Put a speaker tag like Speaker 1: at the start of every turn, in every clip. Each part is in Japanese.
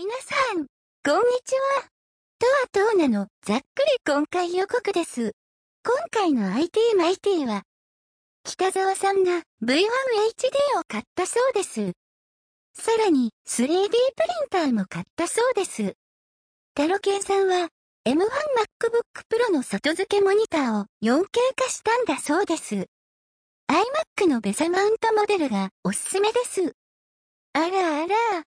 Speaker 1: 皆さん、こんにちは。とはとうなの、ざっくり今回予告です。今回の IT マイティは、北沢さんが V1HD を買ったそうです。さらに 3D プリンターも買ったそうです。タロケンさんは M1 MacBook Pro の外付けモニターを 4K 化したんだそうです。iMac のベサマウントモデルがおすすめです。あらあら。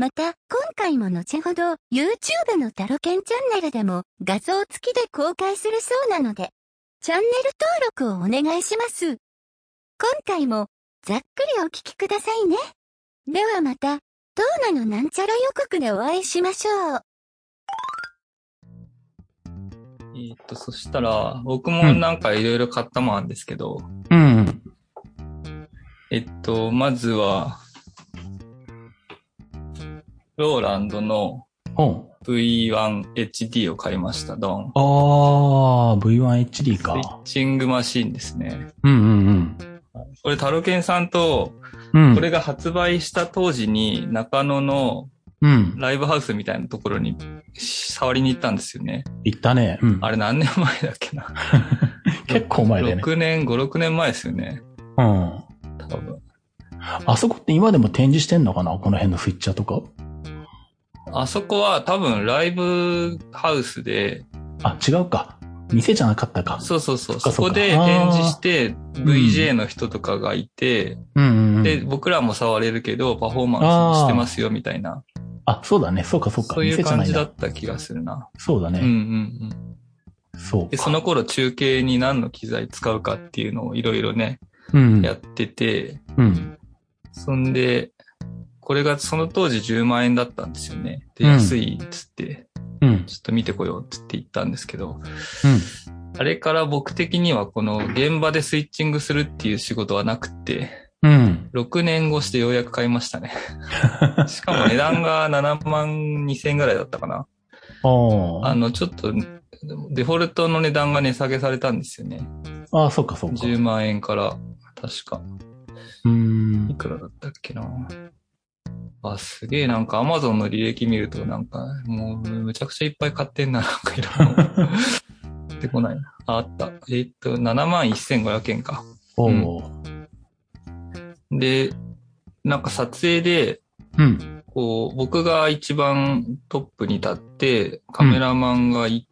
Speaker 1: また、今回も後ほど YouTube のタロケンチャンネルでも画像付きで公開するそうなので、チャンネル登録をお願いします。今回もざっくりお聞きくださいね。ではまた、トーナのなんちゃら予告でお会いしましょう。
Speaker 2: えっと、そしたら、僕もなんかいろいろ買ったもんなんですけど、
Speaker 3: うん。
Speaker 2: えっと、まずは、ローランドの
Speaker 3: お
Speaker 2: V1HD を買いました。ドン。
Speaker 3: あー、V1HD
Speaker 2: スイ
Speaker 3: か。
Speaker 2: ッチングマシンですね。
Speaker 3: うんうん
Speaker 2: これ、タロケンさんと、
Speaker 3: うん。うん。
Speaker 2: これが発売した当時に中野の
Speaker 3: うん。
Speaker 2: ライブハウスみたいなところに触りに行ったんですよね。
Speaker 3: 言ったね。うん。
Speaker 2: あれ何年前だっけな。
Speaker 3: 結構前だよね。
Speaker 2: 6年、5、6年前ですよね。
Speaker 3: うん。
Speaker 2: 多分。
Speaker 3: あそこって今でも展示してんのかな？この辺のスイッチャーとか？
Speaker 2: あそこは多分ライブハウスで、
Speaker 3: あ、違うか。店じゃなかったか。
Speaker 2: そうそうそう、
Speaker 3: そ
Speaker 2: こで展示して
Speaker 3: ん
Speaker 2: VJ の人とかがいて。で、僕らも触れるけど、パフォーマンスしてますよみたいな、
Speaker 3: あ、そうだね。そうかそうか。
Speaker 2: そういう感じだった気がするな。
Speaker 3: そうだね。
Speaker 2: うんうんうん。
Speaker 3: そうか。
Speaker 2: で、その頃中継に何の機材使うかっていうのをいろいろね、
Speaker 3: うん。
Speaker 2: やってて、
Speaker 3: うん。
Speaker 2: そんで、これがその当時10万円だったんですよね。で、
Speaker 3: うん
Speaker 2: 安いっつって、
Speaker 3: うん。
Speaker 2: ちょっと見てこようっつって言ったんですけど、
Speaker 3: うん。
Speaker 2: あれから僕的にはこの現場でスイッチングするっていう仕事はなくって、
Speaker 3: うん。
Speaker 2: 6年越してようやく買いましたね。しかも値段が7万2千円ぐらいだったかな。
Speaker 3: あ
Speaker 2: あの、ちょっと、デフォルトの値段が値下げされたんですよね。
Speaker 3: あ。あ、そうかそうか。
Speaker 2: 10万円から、確か。
Speaker 3: うーん
Speaker 2: い。くらだったっけな。あ、すげえなんか Amazon の履歴見るとなんか、もうむちゃくちゃいっぱい買ってんな、なんかいろいろ。出てこないな。あ、あった。えーっと、7万1500円か。
Speaker 3: お
Speaker 2: うん
Speaker 3: ー。
Speaker 2: で、なんか撮影で、
Speaker 3: うん。
Speaker 2: こう、僕が一番トップに立って、カメラマンが1、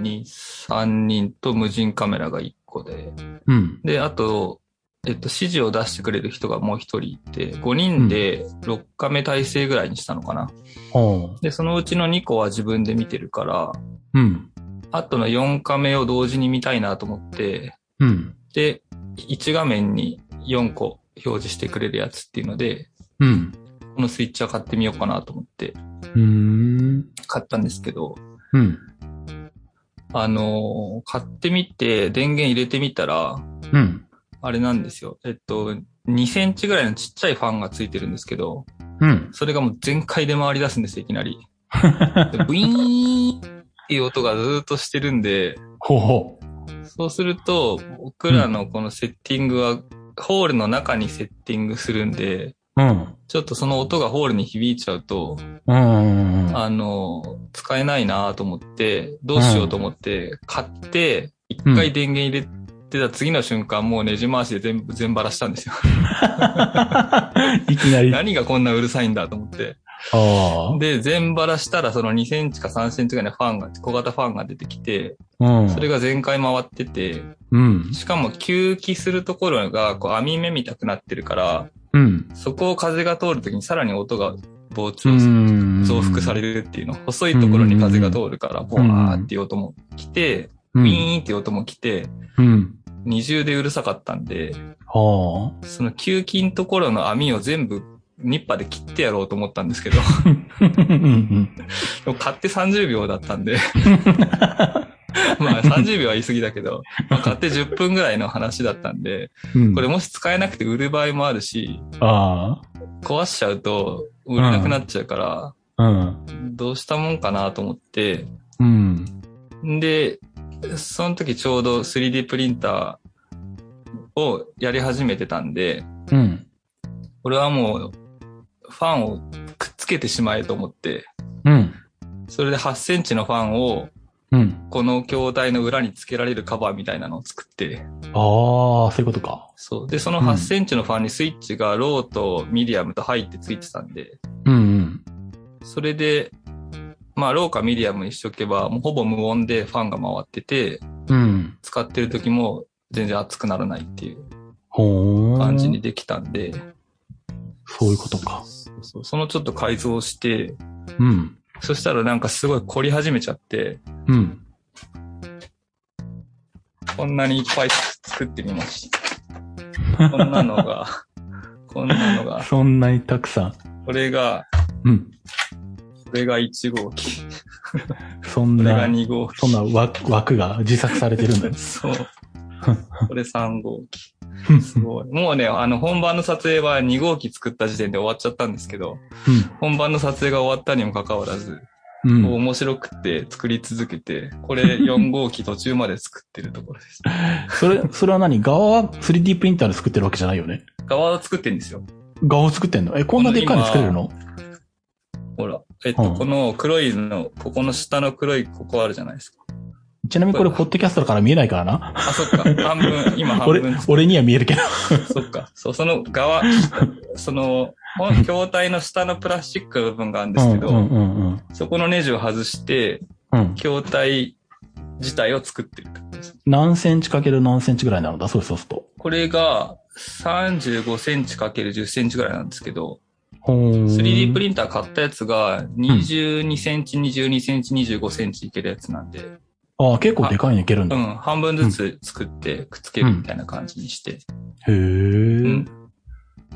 Speaker 2: 2、3人と無人カメラが1個で、
Speaker 3: うん。
Speaker 2: で、あと、えっと、指示を出してくれる人がもう1人いて、5人で6カメ体制ぐらいにしたのかな。
Speaker 3: おー。
Speaker 2: で、そのうちの2個は自分で見てるから、
Speaker 3: うん。
Speaker 2: あとの4カメを同時に見たいなと思って、
Speaker 3: うん。
Speaker 2: で、1画面に4個表示してくれるやつっていうので、
Speaker 3: うん。
Speaker 2: このスイッチは買ってみようかなと思って
Speaker 3: うーん。
Speaker 2: 買ったんですけど、
Speaker 3: うん。
Speaker 2: あのー買ってみて電源入れてみたら、
Speaker 3: うん。
Speaker 2: あれなんですよ。えっと、2センチぐらいのちっちゃいファンがついてるんですけど、
Speaker 3: うん。
Speaker 2: それがもう全開で回り出すんですよ、いきなり。で ブイーンっていう音がずーっとしてるんで、
Speaker 3: ほうほ
Speaker 2: そうすると、僕らのこのセッティングは、ホールの中にセッティングするんで、
Speaker 3: う。うん。
Speaker 2: ちょっとその音がホールに響いちゃうと、
Speaker 3: うん。
Speaker 2: あの、使えないなと思って、どうしようと思って、買って、一回電源入れてた次の瞬間、もうネジ回しで全部全バラしたんですよ。
Speaker 3: いきなり。あ
Speaker 2: 何がこんなうるさいんだと思って。
Speaker 3: あ。
Speaker 2: で、全バラしたらその2センチか3センチぐらいのファンが、小型ファンが出てきて、
Speaker 3: うん。
Speaker 2: それが全開回ってて、
Speaker 3: うん。
Speaker 2: しかも吸気するところがこう網目みたくなってるから、
Speaker 3: うん。
Speaker 2: そこを風が通るときにさらに音が膨張。増幅されるっていうの。細いところに風が通るから、ボワーっていう音も来て、
Speaker 3: うん。
Speaker 2: ウィーンっていう音も来て、
Speaker 3: うん。
Speaker 2: 二重でうるさかったんで、
Speaker 3: は
Speaker 2: その吸気のところの網を全部ニッパーで切ってやろうと思ったんですけど。でも買って30秒だったんで、まあ30秒は言い過ぎだけど、まあ買って10分ぐらいの話だったんで、
Speaker 3: うん。
Speaker 2: これもし使えなくて売る場合もあるし、
Speaker 3: あ
Speaker 2: 壊しちゃうと売れなくなっちゃうから、
Speaker 3: あ。うん。
Speaker 2: どうしたもんかなと思って、
Speaker 3: うん。
Speaker 2: で、その時ちょうど 3D プリンターをやり始めてたんで、
Speaker 3: うん。
Speaker 2: これはもう、ファンをくっつけてしまえと思って、
Speaker 3: うん。
Speaker 2: それで8センチのファンを、
Speaker 3: うん。
Speaker 2: この筐体の裏に付けられるカバーみたいなのを作って、
Speaker 3: ああ、そういうことか。
Speaker 2: そう。で、その
Speaker 3: うん
Speaker 2: 8センチのファンにスイッチがローとミディアムとハイってついてたんで、
Speaker 3: うんうん。
Speaker 2: それで、まあ、ローかミディアムにしとけば、もうほぼ無音でファンが回ってて、
Speaker 3: うん。
Speaker 2: 使ってる時も全然熱くならないっていう。感じにできたんで、
Speaker 3: そういうことか。
Speaker 2: そうそうそのちょっと改造して、
Speaker 3: うん。
Speaker 2: そしたらなんかすごい凝り始めちゃって、
Speaker 3: うん。
Speaker 2: こんなにいっぱい作ってみました。こんなのが、こんなのが、
Speaker 3: そんなにたくさん。
Speaker 2: これが、
Speaker 3: うん。
Speaker 2: これが1号機、
Speaker 3: そん
Speaker 2: これが
Speaker 3: な、
Speaker 2: 2号機。
Speaker 3: そんな枠枠が自作されてるんだね。
Speaker 2: そう。これ3号機。すごい。もうね、あの、本番の撮影は2号機作った時点で終わっちゃったんですけど、本番の撮影が終わったにもかかわらず、
Speaker 3: うん。うん。
Speaker 2: 面白くって作り続けて、これ4号機途中まで作ってるところです。
Speaker 3: それ、それは何？側は 3D プリンターで作ってるわけじゃないよね。
Speaker 2: 側を作ってるんですよ。
Speaker 3: 側を作ってんの？え、こんなでっかいの作れるの？
Speaker 2: ほら。えっと、
Speaker 3: うん
Speaker 2: この黒いの、ここの下の黒いここあるじゃないですか。
Speaker 3: ちなみにこれ、ポッドキャストだから見えないからな。
Speaker 2: あ、そっか。半分、今半
Speaker 3: 俺
Speaker 2: 分。、
Speaker 3: 俺には見えるけど。
Speaker 2: そっか。そう、その側、その、本筐体の下のプラスチックの部分があるんですけど、
Speaker 3: うんうんうんうん。
Speaker 2: そこのネジを外して、
Speaker 3: うん。
Speaker 2: 筐体自体を作ってるってことです。
Speaker 3: 何センチかける何センチぐらいなのだ？そうそうすると。
Speaker 2: これが35センチかける10センチぐらいなんですけど、3D プリンター買ったやつが22センチ、22センチ、25センチいけるやつなんで、
Speaker 3: ああ、結構でかいのいけるんだ。へ
Speaker 2: うん、半分ずつ作ってくっつけるみたいな感じにして、
Speaker 3: え、
Speaker 2: ん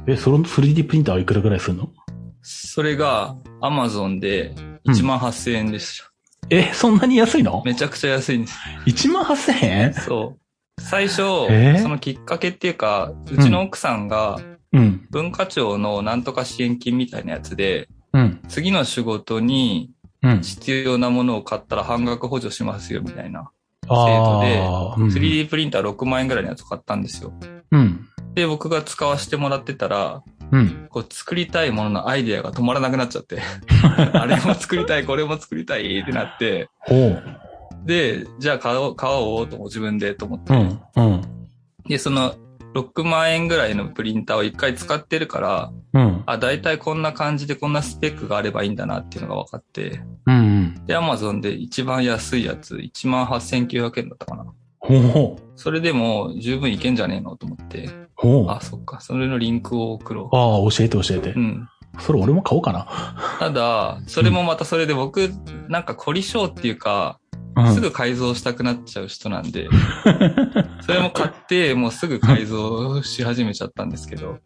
Speaker 3: え、その 3D プリンターはいくらぐらいするの？
Speaker 2: それが Amazon で1万8000円でした。
Speaker 3: え、そんなに安いの？
Speaker 2: めちゃくちゃ安いんです。
Speaker 3: ?1 万8000円？
Speaker 2: そう。最初、
Speaker 3: えー？
Speaker 2: そのきっかけっていうか、うちの奥さんが
Speaker 3: うん。
Speaker 2: 文化庁のなんとか支援金みたいなやつで、
Speaker 3: うん。
Speaker 2: 次の仕事に
Speaker 3: うん。
Speaker 2: 必要なものを買ったら半額補助しますよみたいな
Speaker 3: あ
Speaker 2: 制
Speaker 3: あ、うん
Speaker 2: 3D プリンター6万円ぐらいのやつを買ったんですよ。
Speaker 3: うん。
Speaker 2: で、僕が使わせてもらってたら、
Speaker 3: うん。
Speaker 2: こう作りたいもののアイデアが止まらなくなっちゃって、あれも作りたい、これも作りたいってなって。で、じゃあ買おう、買おうと自分でと思って、
Speaker 3: うん。うん。
Speaker 2: で、その6万円ぐらいのプリンターを一回使ってるから、
Speaker 3: うん。
Speaker 2: あ、だいたいこんな感じでこんなスペックがあればいいんだなっていうのが分かって、
Speaker 3: うん。
Speaker 2: で、Amazon で一番安いやつ、18,900円だったかな。
Speaker 3: ほうほう。
Speaker 2: それでも十分いけんじゃねえのと思って、
Speaker 3: ほう。あ
Speaker 2: あ、そっか、それのリンクを送ろ
Speaker 3: あ、教えて教えて
Speaker 2: う。う。ん。
Speaker 3: それ俺も買おうかな。
Speaker 2: ただ、それもまたそれで僕、なんか凝り性っていうか、
Speaker 3: うん
Speaker 2: すぐ改造したくなっちゃう人なんで、それも買って、もうすぐ改造し始めちゃったんですけど。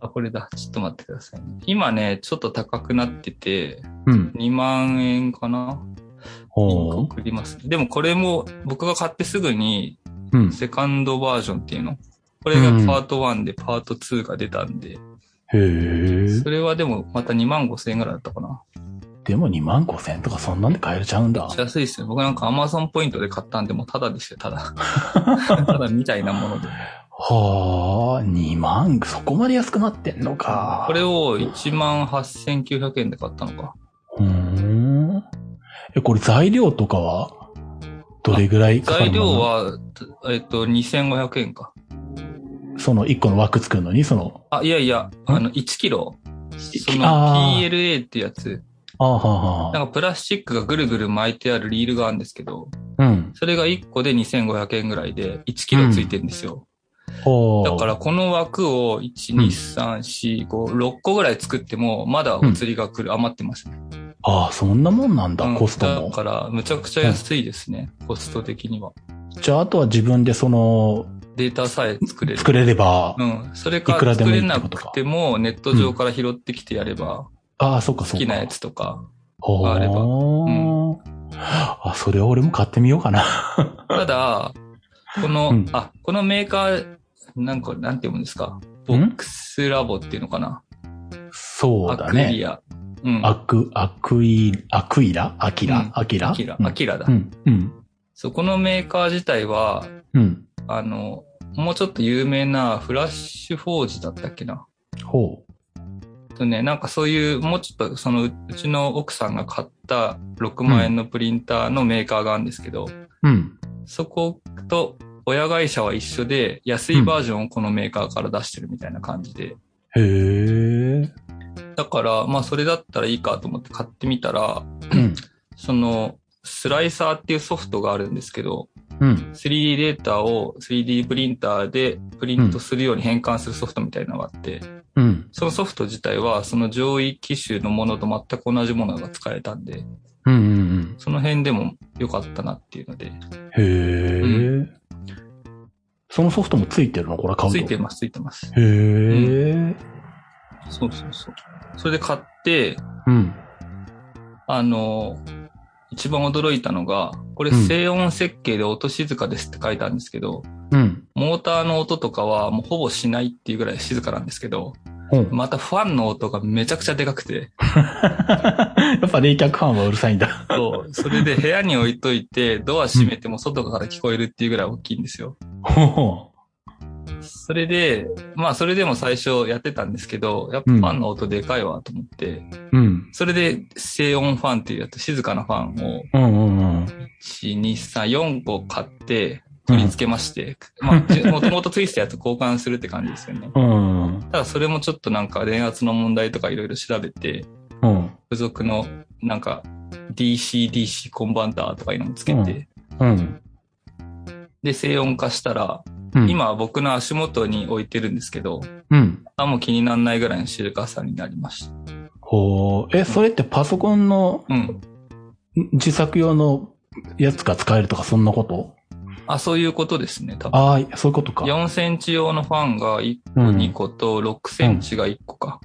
Speaker 2: あ、これだ。ちょっと待ってくださいね。今ね、ちょっと高くなってて、
Speaker 3: うん。
Speaker 2: 2万円かな？送ります。でもこれも僕が買ってすぐに
Speaker 3: う。うん。
Speaker 2: セカンドバージョンっていうの？これがパート1でパート2が出たんで、
Speaker 3: へえ。
Speaker 2: それはでもまた2万5千円ぐらいだったかな。
Speaker 3: でも2万5千とかそんなんで買えれちゃうんだ。
Speaker 2: 安いですよ。僕なんか Amazon ポイントで買ったんでもうただですよ、ただ。ただみたいなもので。
Speaker 3: はあ、2万、そこまで安くなってんのか。
Speaker 2: これを1万8900円で買ったのか。
Speaker 3: うーん。え、これ材料とかは？どれぐらいかかる
Speaker 2: 材料は、えっと、2500円か。
Speaker 3: その1個の枠作るのに、その、
Speaker 2: あ、いやいや、あの、1キロ。その PLA ってやつ。
Speaker 3: ああ、はあ、はあ。
Speaker 2: なんかプラスチックがぐるぐる巻いてあるリールがあるんですけど、
Speaker 3: うん。
Speaker 2: それが1個で2500円ぐらいで1キロついてるんですよ。
Speaker 3: ほう。
Speaker 2: だからこの枠を1、
Speaker 3: うん
Speaker 2: 2、3、4、5、6個ぐらい作っても、まだお釣りが来る、余ってますね。
Speaker 3: ああ、そんなもんなんだ、
Speaker 2: うん
Speaker 3: コストも。
Speaker 2: だから、むちゃくちゃ安いですね、コスト的には。
Speaker 3: じゃあ、あとは自分でその、
Speaker 2: データさえ作れる。
Speaker 3: 作れれば、
Speaker 2: うん。それか作れなくても、ネット上から拾ってきてやれば、
Speaker 3: ああ、そっかそっか。
Speaker 2: 好きなやつとか。
Speaker 3: ほう。
Speaker 2: あれば
Speaker 3: うん。あ、それは俺も買ってみようかな。
Speaker 2: ただ、この、
Speaker 3: うん
Speaker 2: あ、このメーカー、なんか、なんて読むんですか？ボックスラボっていうのかな？
Speaker 3: そうだ
Speaker 2: アクリ
Speaker 3: ね。
Speaker 2: ア。うん。
Speaker 3: アク、アクイ、アクイラ？アキラ、
Speaker 2: うん
Speaker 3: アキラ？
Speaker 2: アキラ。
Speaker 3: うん
Speaker 2: アキラだ。
Speaker 3: うん。うん。
Speaker 2: そう、このメーカー自体は、
Speaker 3: うん。
Speaker 2: あの、もうちょっと有名なフラッシュフォージだったっけな？
Speaker 3: ほう。
Speaker 2: とね、なんかそういう、もうちょっとそのううちの奥さんが買った6万円のプリンターのメーカーがあるんですけど、
Speaker 3: うん。
Speaker 2: そこと親会社は一緒で安いバージョンをこのメーカーから出してるみたいな感じで。
Speaker 3: へえ。
Speaker 2: だから、まあそれだったらいいかと思って買ってみたら、
Speaker 3: うん。
Speaker 2: そのスライサーっていうソフトがあるんですけど、
Speaker 3: うん。
Speaker 2: 3D データを 3D プリンターでプリントするように変換するソフトみたいなのがあって、
Speaker 3: うん。
Speaker 2: そのソフト自体はその上位機種のものと全く同じものが使えたんで、
Speaker 3: うん。うん。
Speaker 2: その辺でも良かったなっていうので、
Speaker 3: へえ。そのソフトもついてるのこれ買うと。
Speaker 2: ついてます、ついてます。
Speaker 3: へえ。
Speaker 2: そうそうそう。それで買って、
Speaker 3: うん。
Speaker 2: あの、一番驚いたのが、これ
Speaker 3: うん
Speaker 2: 静音設計で音静かですって書いたんですけど、
Speaker 3: うん。
Speaker 2: モーターの音とかはもうほぼしないっていうぐらい静かなんですけど、
Speaker 3: ほう
Speaker 2: またファンの音がめちゃくちゃでかくて、
Speaker 3: やっぱ冷却ファンはうるさいんだ。
Speaker 2: そう、それで部屋に置いといて、ドア閉めても外から聞こえるっていうぐらい大きいんですよ。
Speaker 3: ほうほ
Speaker 2: それで、まあそれでも最初やってたんですけど、やっぱファンの音でかいわと思って、
Speaker 3: う。うん。
Speaker 2: それで静音ファンっていうやつ、静かなファンを
Speaker 3: うんうんうん。
Speaker 2: 1、2、3、4個買って、取り付けまして、まあ、じもともとついてたやつ交換するって感じですよね。
Speaker 3: うん。
Speaker 2: ただそれもちょっとなんか電圧の問題とかいろいろ調べて、
Speaker 3: うん。
Speaker 2: 付属のなんか DC-DC コンバンターとかいうのもつけて、
Speaker 3: うん。
Speaker 2: で、静音化したら、
Speaker 3: うん。
Speaker 2: 今は僕の足元に置いてるんですけど、
Speaker 3: うん。
Speaker 2: あ、もう気にならないぐらいの静かさになりました。
Speaker 3: ほう。え、それってパソコンの
Speaker 2: うん。
Speaker 3: 自作用のやつが使えるとかそんなこと？
Speaker 2: あ、そういうことですね、多分。
Speaker 3: ああ、そういうことか。
Speaker 2: 4センチ用のファンが1個、
Speaker 3: うん
Speaker 2: 2個と6センチが1個か。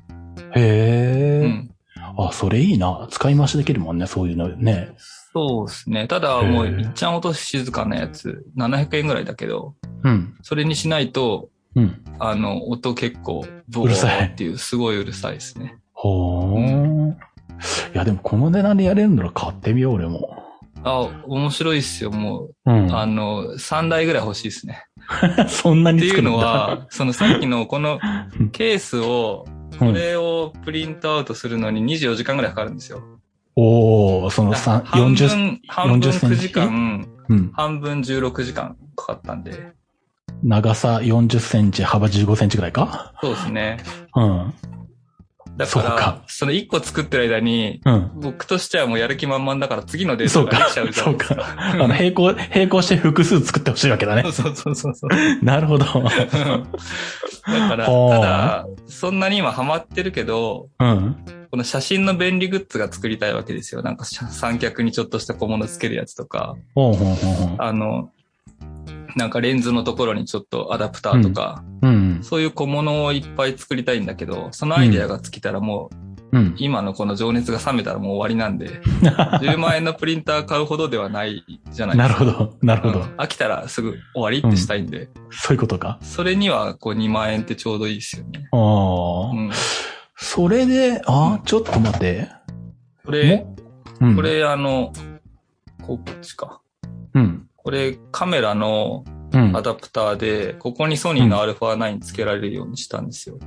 Speaker 3: へえ。
Speaker 2: うん。
Speaker 3: あ、それいいな。使い回しできるもんね、そういうのね。
Speaker 2: そうですね。ただ、もう、いっちゃん音静かなやつ、700円ぐらいだけど、
Speaker 3: うん。
Speaker 2: それにしないと、
Speaker 3: うん。
Speaker 2: あの、音結構、ボ
Speaker 3: うるさい
Speaker 2: ーっていう、すごいうるさいですね。
Speaker 3: ほー。いや、でもこの値段でやれるなら買ってみよう、俺も。
Speaker 2: あ、面白いっすよ。も
Speaker 3: う
Speaker 2: う、
Speaker 3: ん。
Speaker 2: あの、3台ぐらい欲しいですね。
Speaker 3: そんな
Speaker 2: っていう。のは、そのさっきのこのケースを、こ
Speaker 3: うん、
Speaker 2: れをプリントアウトするのに24時間ぐらいかかるんですよ。
Speaker 3: おー、その三
Speaker 2: 半
Speaker 3: 40、
Speaker 2: 分、半分
Speaker 3: 40セン
Speaker 2: 9
Speaker 3: チ
Speaker 2: 時間、
Speaker 3: うん。
Speaker 2: 半分16時間かかったんで。
Speaker 3: 長さ40センチ、幅15センチぐらいか？
Speaker 2: そうですね。
Speaker 3: うん。
Speaker 2: だから
Speaker 3: そ
Speaker 2: の1個作ってる間に、
Speaker 3: うん。
Speaker 2: 僕としてはもうやる気満々だから次のデータができちゃうじゃ
Speaker 3: そう
Speaker 2: ないですか。
Speaker 3: か。あの、並行、並行して複数作ってほしいわけだね。
Speaker 2: そうそうそうそう。
Speaker 3: なるほど。
Speaker 2: だから、ただ、そんなに今ハマってるけど、
Speaker 3: うん。
Speaker 2: この写真の便利グッズが作りたいわけですよ。なんか三脚にちょっとした小物つけるやつとか、
Speaker 3: ほうほうほう。
Speaker 2: あの、なんかレンズのところにちょっとアダプターとか、
Speaker 3: うん。
Speaker 2: そういう小物をいっぱい作りたいんだけど、そのアイデアが尽きたらもう、
Speaker 3: うん。
Speaker 2: 今のこの情熱が冷めたらもう終わりなんで、10万円のプリンター買うほどではないじゃないですか。
Speaker 3: なるほど。なるほど。
Speaker 2: うん飽きたらすぐ終わりってしたいんで、
Speaker 3: そういうことか。
Speaker 2: それにはこう2万円ってちょうどいいですよね。
Speaker 3: ああ、
Speaker 2: うん。
Speaker 3: それで、あ、ちょっと待って。
Speaker 2: これ、
Speaker 3: うん。
Speaker 2: こ、れあの、こっちか。
Speaker 3: うん。
Speaker 2: これカメラのアダプターで、ここにソニーの α9 つけられるようにしたんですよ。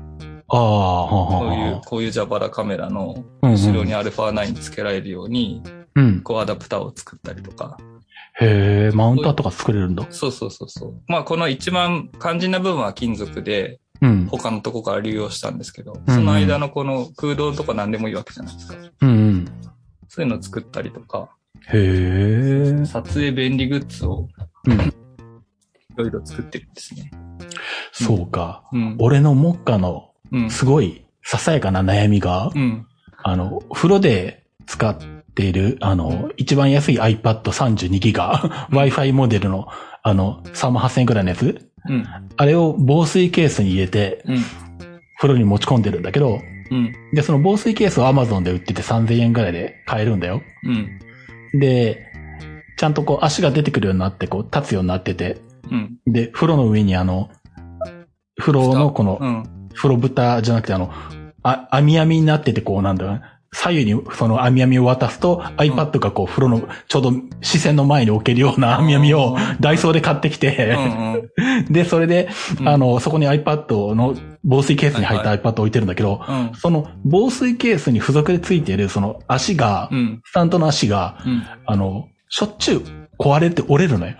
Speaker 3: あ、はあはあ
Speaker 2: こういう
Speaker 3: は、
Speaker 2: こういうジャバラカメラの後ろに α9 つけられるように、
Speaker 3: うん。
Speaker 2: こうアダプターを作ったりとか。
Speaker 3: へえ、マウンターとか作れるんだ。
Speaker 2: そうそうそうそう。まあこの一番肝心な部分は金属で、
Speaker 3: うん。
Speaker 2: 他のとこから流用したんですけど、
Speaker 3: うん
Speaker 2: その間のこの空洞とか何でもいいわけじゃないですか。
Speaker 3: うんうん。
Speaker 2: そういうのを作ったりとか、
Speaker 3: へえ。
Speaker 2: 撮影便利グッズを
Speaker 3: うん。
Speaker 2: いろいろ作ってるんですね。
Speaker 3: そうか。
Speaker 2: うん。
Speaker 3: 俺の目下の
Speaker 2: うん。
Speaker 3: すごいささやかな悩みが、
Speaker 2: うん。
Speaker 3: あの、風呂で使っている、あの、一番安い iPad32 ギガ、Wi-Fi モデルの、あの、3万8000円くらいのやつ
Speaker 2: うん。
Speaker 3: あれを防水ケースに入れて、
Speaker 2: うん。
Speaker 3: 風呂に持ち込んでるんだけど、
Speaker 2: うん。
Speaker 3: で、その防水ケースを Amazon で売ってて3000円くらいで買えるんだよ。
Speaker 2: うん。
Speaker 3: で、ちゃんとこう足が出てくるようになって、こう立つようになってて、
Speaker 2: うん。
Speaker 3: で、風呂の上にあの、風呂のこの
Speaker 2: う、ん。
Speaker 3: 風呂蓋じゃなくてあの、あ、網網になっててこうなんだろう左右にその網網を渡すと、iPad がこう風呂のちょうど視線の前に置けるような網網をダイソーで買ってきて。で、それで、
Speaker 2: うん
Speaker 3: あの、そこに iPad の防水ケースに入った iPad 置いてるんだけど、
Speaker 2: うん。
Speaker 3: その防水ケースに付属で付いているその足が、
Speaker 2: うん。
Speaker 3: スタンドの足が、
Speaker 2: うん。
Speaker 3: あの、しょっちゅう壊れて折れるのよ。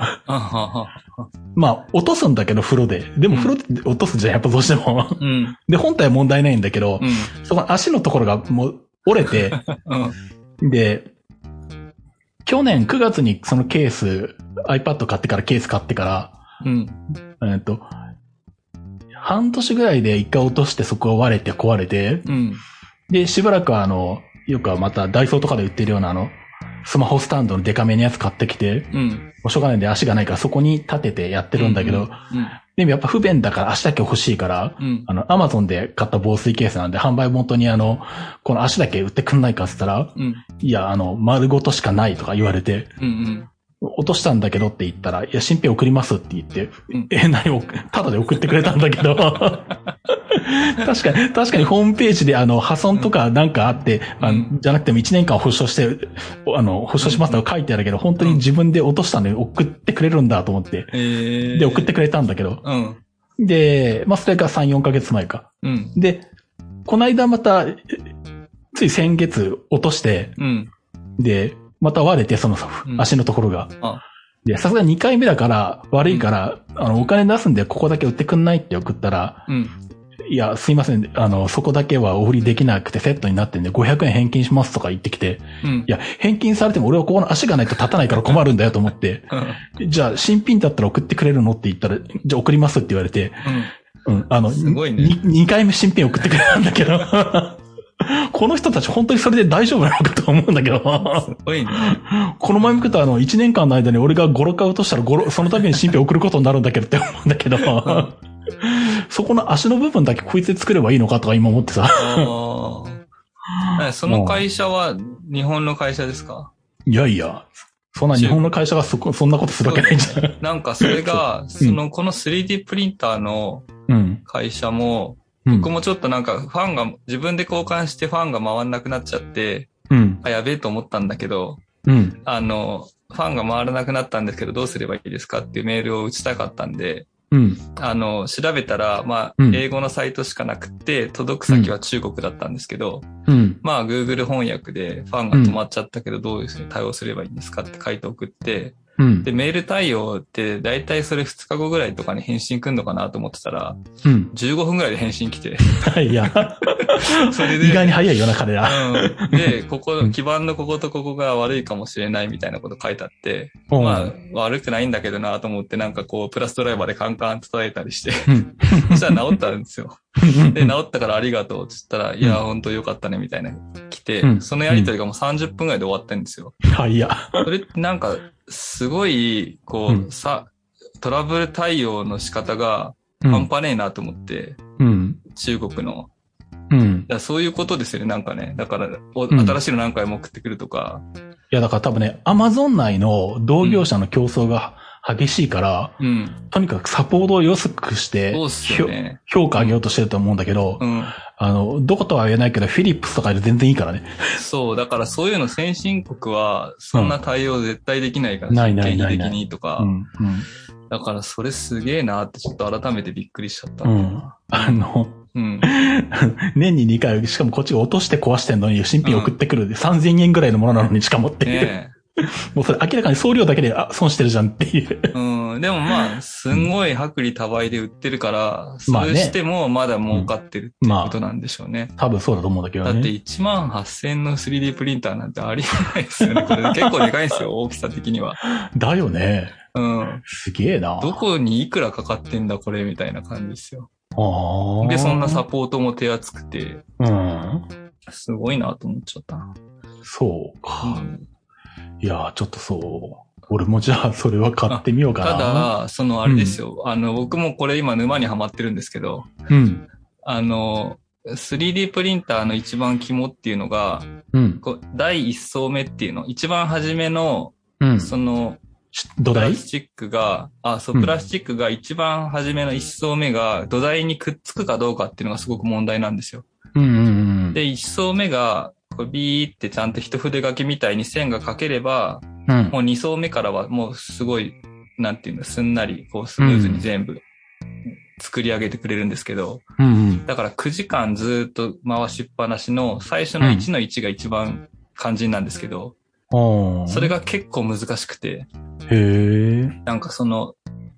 Speaker 3: まあ、落とすんだけど、風呂で。でも、
Speaker 2: うん
Speaker 3: 風呂で落とすじゃん、やっぱどうしても。
Speaker 2: うん。
Speaker 3: で、本体は問題ないんだけど、
Speaker 2: うん。
Speaker 3: その足のところがもう折れて、
Speaker 2: うん。
Speaker 3: で、去年9月にそのケース、iPad 買ってからケース買ってから、
Speaker 2: うん。
Speaker 3: えっと、半年ぐらいで一回落としてそこが割れて壊れて、
Speaker 2: うん。
Speaker 3: で、しばらくあの、よくはまたダイソーとかで売ってるようなあの、スマホスタンドのデカめのやつ買ってきて、
Speaker 2: うん。
Speaker 3: もうしょうがないんで足がないからそこに立ててやってるんだけど、
Speaker 2: うん。
Speaker 3: でもやっぱ不便だから足だけ欲しいから、
Speaker 2: うん。
Speaker 3: あの、アマゾンで買った防水ケースなんで販売元にあの、この足だけ売ってくんないかって言ったら、
Speaker 2: うん。
Speaker 3: いや、あの、丸ごとしかないとか言われて、
Speaker 2: うん。
Speaker 3: 落としたんだけどって言ったら、いや、新品送りますって言って、
Speaker 2: うん
Speaker 3: え、何を、ただで送ってくれたんだけど、確かに、確かにホームページであの、破損とかなんかあって、あ
Speaker 2: うん
Speaker 3: じゃなくても1年間保証して、あの、保証しますとか書いてあるけど、本当に自分で落としたのに送ってくれるんだと思って、
Speaker 2: えー。
Speaker 3: で、送ってくれたんだけど、
Speaker 2: うん。
Speaker 3: で、まあ、それが3、4ヶ月前か。
Speaker 2: うん。
Speaker 3: で、この間また、つい先月落として、
Speaker 2: うん。
Speaker 3: で、また割れて、その
Speaker 2: うん
Speaker 3: 足のところが。
Speaker 2: あ
Speaker 3: で、さすがに2回目だから、悪いから、あの、お金出すんで、ここだけ売ってくんないって送ったら、
Speaker 2: うん。
Speaker 3: いや、すいません、あの、そこだけはお売りできなくてセットになってんで、500円返金しますとか言ってきて、
Speaker 2: うん
Speaker 3: い。や、返金されても俺はここの足がないと立たないから困るんだよと思って、
Speaker 2: うん。
Speaker 3: じゃあ、新品だったら送ってくれるのって言ったら、じゃあ送りますって言われて、
Speaker 2: うん。
Speaker 3: うん、あの、
Speaker 2: すごいね
Speaker 3: 2回目新品送ってくれたんだけど、この人たち本当にそれで大丈夫なのかと思うんだけど、
Speaker 2: すごいね。
Speaker 3: この前見くとあの、1年間の間に俺が5、6回落としたら5、その度に新品送ることになるんだけどって思うんだけど、そこの足の部分だけこいつで作ればいいのかとか今思ってさ。
Speaker 2: その会社は日本の会社ですか？
Speaker 3: いやいや、そんな日本の会社がそこ、そんなことするわけないじゃん。
Speaker 2: なんかそれが、
Speaker 3: そ
Speaker 2: の、この 3D プリンターの
Speaker 3: うん。
Speaker 2: 会社も、
Speaker 3: うん
Speaker 2: 僕。もちょっとなんかファンが、自分で交換してファンが回んなくなっちゃって、
Speaker 3: うん。
Speaker 2: あ、やべえと思ったんだけど、
Speaker 3: うん。
Speaker 2: あの、ファンが回らなくなったんですけど、どうすればいいですかっていうメールを打ちたかったんで、
Speaker 3: うん。
Speaker 2: あの、調べたら、まあ、
Speaker 3: うん
Speaker 2: 英語のサイトしかなくて、届く先は中国だったんですけど、
Speaker 3: うん。
Speaker 2: まあ、Google 翻訳でファンが止まっちゃったけど、どういうふうに対応すればいいんですかって書いて送って、
Speaker 3: うん。
Speaker 2: で、メール対応って、だいたいそれ2日後ぐらいとかに返信来んのかなと思ってたら、
Speaker 3: うん。
Speaker 2: 15分ぐらいで返信来て、
Speaker 3: いや、
Speaker 2: それで、
Speaker 3: 意外に早いよな、彼ら。
Speaker 2: うん。で、ここ
Speaker 3: う、ん
Speaker 2: 基盤のこことここが悪いかもしれないみたいなこと書いてあって、
Speaker 3: うん
Speaker 2: まあ、悪くないんだけどなと思って、なんかこう、プラスドライバーでカンカン叩いたりして、
Speaker 3: うん。
Speaker 2: そしたら治ったんですよ。で、治ったからありがとうって言ったら、いや、本当よかったね、みたいな、来て、
Speaker 3: うん
Speaker 2: そのやりとりがもう30分ぐらいで終わってんですよ。
Speaker 3: はいや。
Speaker 2: それってなんか、すごい、こう、
Speaker 3: うん
Speaker 2: さ、トラブル対応の仕方が
Speaker 3: うん。
Speaker 2: 半端ねえなと思って、
Speaker 3: うん。
Speaker 2: 中国の。
Speaker 3: うん。
Speaker 2: だそういうことですよね、なんかね。だから、お
Speaker 3: うん
Speaker 2: 新しいの何回も送ってくるとか。
Speaker 3: いや、だから多分ね、アマゾン内の同業者の競争が激しいから、
Speaker 2: うん。
Speaker 3: とにかくサポートを安くして、
Speaker 2: ね。
Speaker 3: 評価上げようとしてると思うんだけど、
Speaker 2: うん。
Speaker 3: あの、どことは言えないけど、フィリップスとかで全然いいからね。
Speaker 2: そう、だからそういうの先進国は、そんな対応絶対できないから、
Speaker 3: ないないないない
Speaker 2: 経費的にとか。
Speaker 3: うん。
Speaker 2: だからそれすげえなってちょっと改めてびっくりしちゃった。
Speaker 3: うん。うん。あの、
Speaker 2: うん。
Speaker 3: 年に2回、しかもこっちが落として壊してんのに、新品送ってくるで、3000円ぐらいのものなのにしかもっていう。
Speaker 2: ね
Speaker 3: もうそれ明らかに送料だけで、あ、損してるじゃんっていう。
Speaker 2: え。うん。でもまあ、すんごい薄利多売で売ってるから、そ
Speaker 3: まあね
Speaker 2: れしてもまだ儲かってるっていうことなんでしょうね。
Speaker 3: 多分そうだと思うんだけどね。
Speaker 2: だって1万8000の 3D プリンターなんてありえないですよね。これ結構でかいんですよ、大きさ的には。
Speaker 3: だよね。
Speaker 2: うん。
Speaker 3: すげえな。
Speaker 2: どこにいくらかかってんだ、これ、みたいな感じですよ。
Speaker 3: ああ。
Speaker 2: で、そんなサポートも手厚くて、
Speaker 3: うん。
Speaker 2: すごいなと思っちゃったな。
Speaker 3: そう
Speaker 2: う
Speaker 3: か。
Speaker 2: ん
Speaker 3: いやー、ちょっとそう。俺もじゃあ、それは買ってみようかな。
Speaker 2: ただ、そのあれですよ。あの、僕もこれ今沼にはまってるんですけど、
Speaker 3: うん。
Speaker 2: あの、3D プリンターの一番肝っていうのが、
Speaker 3: うん。
Speaker 2: こう第一層目っていうの、一番初めの、
Speaker 3: うん。
Speaker 2: その、
Speaker 3: 土台？
Speaker 2: プラスチックが、あ、そうう、
Speaker 3: ん
Speaker 2: プラスチックが一番初めの一層目が土台にくっつくかどうかっていうのがすごく問題なんですよ。
Speaker 3: うんうんうん。
Speaker 2: で、一層目が、これビーってちゃんと一筆書きみたいに線が書ければ、
Speaker 3: うん。
Speaker 2: もう2層目からはもうすごい、なんていうの、すんなり、こうスムーズに全部作り上げてくれるんですけど、
Speaker 3: うんうん。
Speaker 2: だから9時間ずっと回しっぱなしの最初の1の1が一番肝心なんですけど、
Speaker 3: おー
Speaker 2: それが結構難しくて、
Speaker 3: へえ。
Speaker 2: なんかその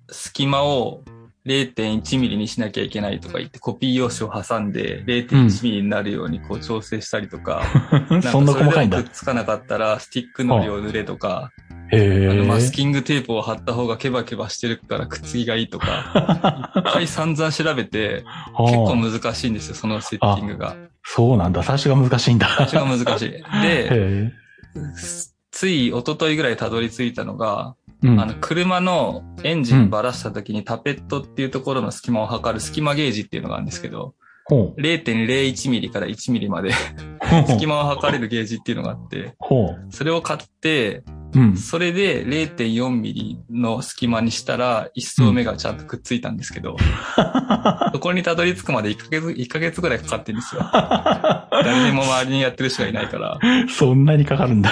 Speaker 2: 隙間を0.1ミリにしなきゃいけないとか言ってコピー用紙を挟んで0.1ミリになるようにこう調整したりとか、
Speaker 3: そんな細かいんだ。
Speaker 2: くっつかなかったらスティックのりを塗れとか。あのマスキングテープを貼った方がケバケバしてるからくっつきがいいとか、いっぱい散々調べて、結構難しいんですよ、そのセッティングが。
Speaker 3: そうなんだ。最初が難しいんだ。
Speaker 2: 最初が難しい。で。つい一昨日ぐらいたどり着いたのが、
Speaker 3: うん。
Speaker 2: あの、車のエンジンばらした時にタペットっていうところの隙間を測る隙間ゲージっていうのがあるんですけど、
Speaker 3: ほう。
Speaker 2: 0.01ミリから1ミリまで 隙間を測れるゲージっていうのがあって。それを買って、
Speaker 3: うん。
Speaker 2: それで0.4ミリの隙間にしたら、一層目がちゃんとくっついたんですけど、そこにたどり着くまで1ヶ月、1ヶ月ぐらいかかってるんですよ。誰にも周りにやってる人がいないから、
Speaker 3: そんなにかかるんだ。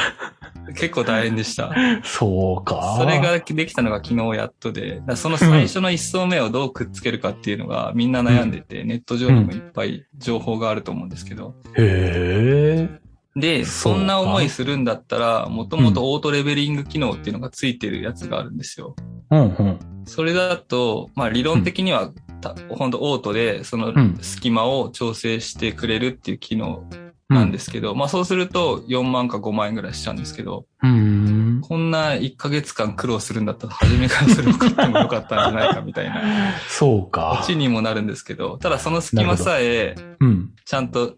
Speaker 2: 結構大変でした。
Speaker 3: そうか。
Speaker 2: それができたのが昨日やっとで、その最初の一層目をどうくっつけるかっていうのがみんな悩んでて、ネット上にもいっぱい情報があると思うんですけど。
Speaker 3: へえ。
Speaker 2: で、
Speaker 3: そ
Speaker 2: んな思いするんだったら、もともとオートレベリング機能っていうのがついてるやつがあるんですよ。
Speaker 3: うんうん。
Speaker 2: それだと、まあ理論的には、た本当オートでその
Speaker 3: ん
Speaker 2: 隙間を調整してくれるっていう機能なんですけど、まあそうすると4万か5万円ぐらいしちゃうんですけど、
Speaker 3: うん。
Speaker 2: こんな1ヶ月間苦労するんだったら初めからそれを買ってもよかったんじゃないかみたいな、
Speaker 3: そう
Speaker 2: こ
Speaker 3: か
Speaker 2: っ。ちにもなるんですけど、ただその隙間さえ
Speaker 3: うん。
Speaker 2: ちゃんと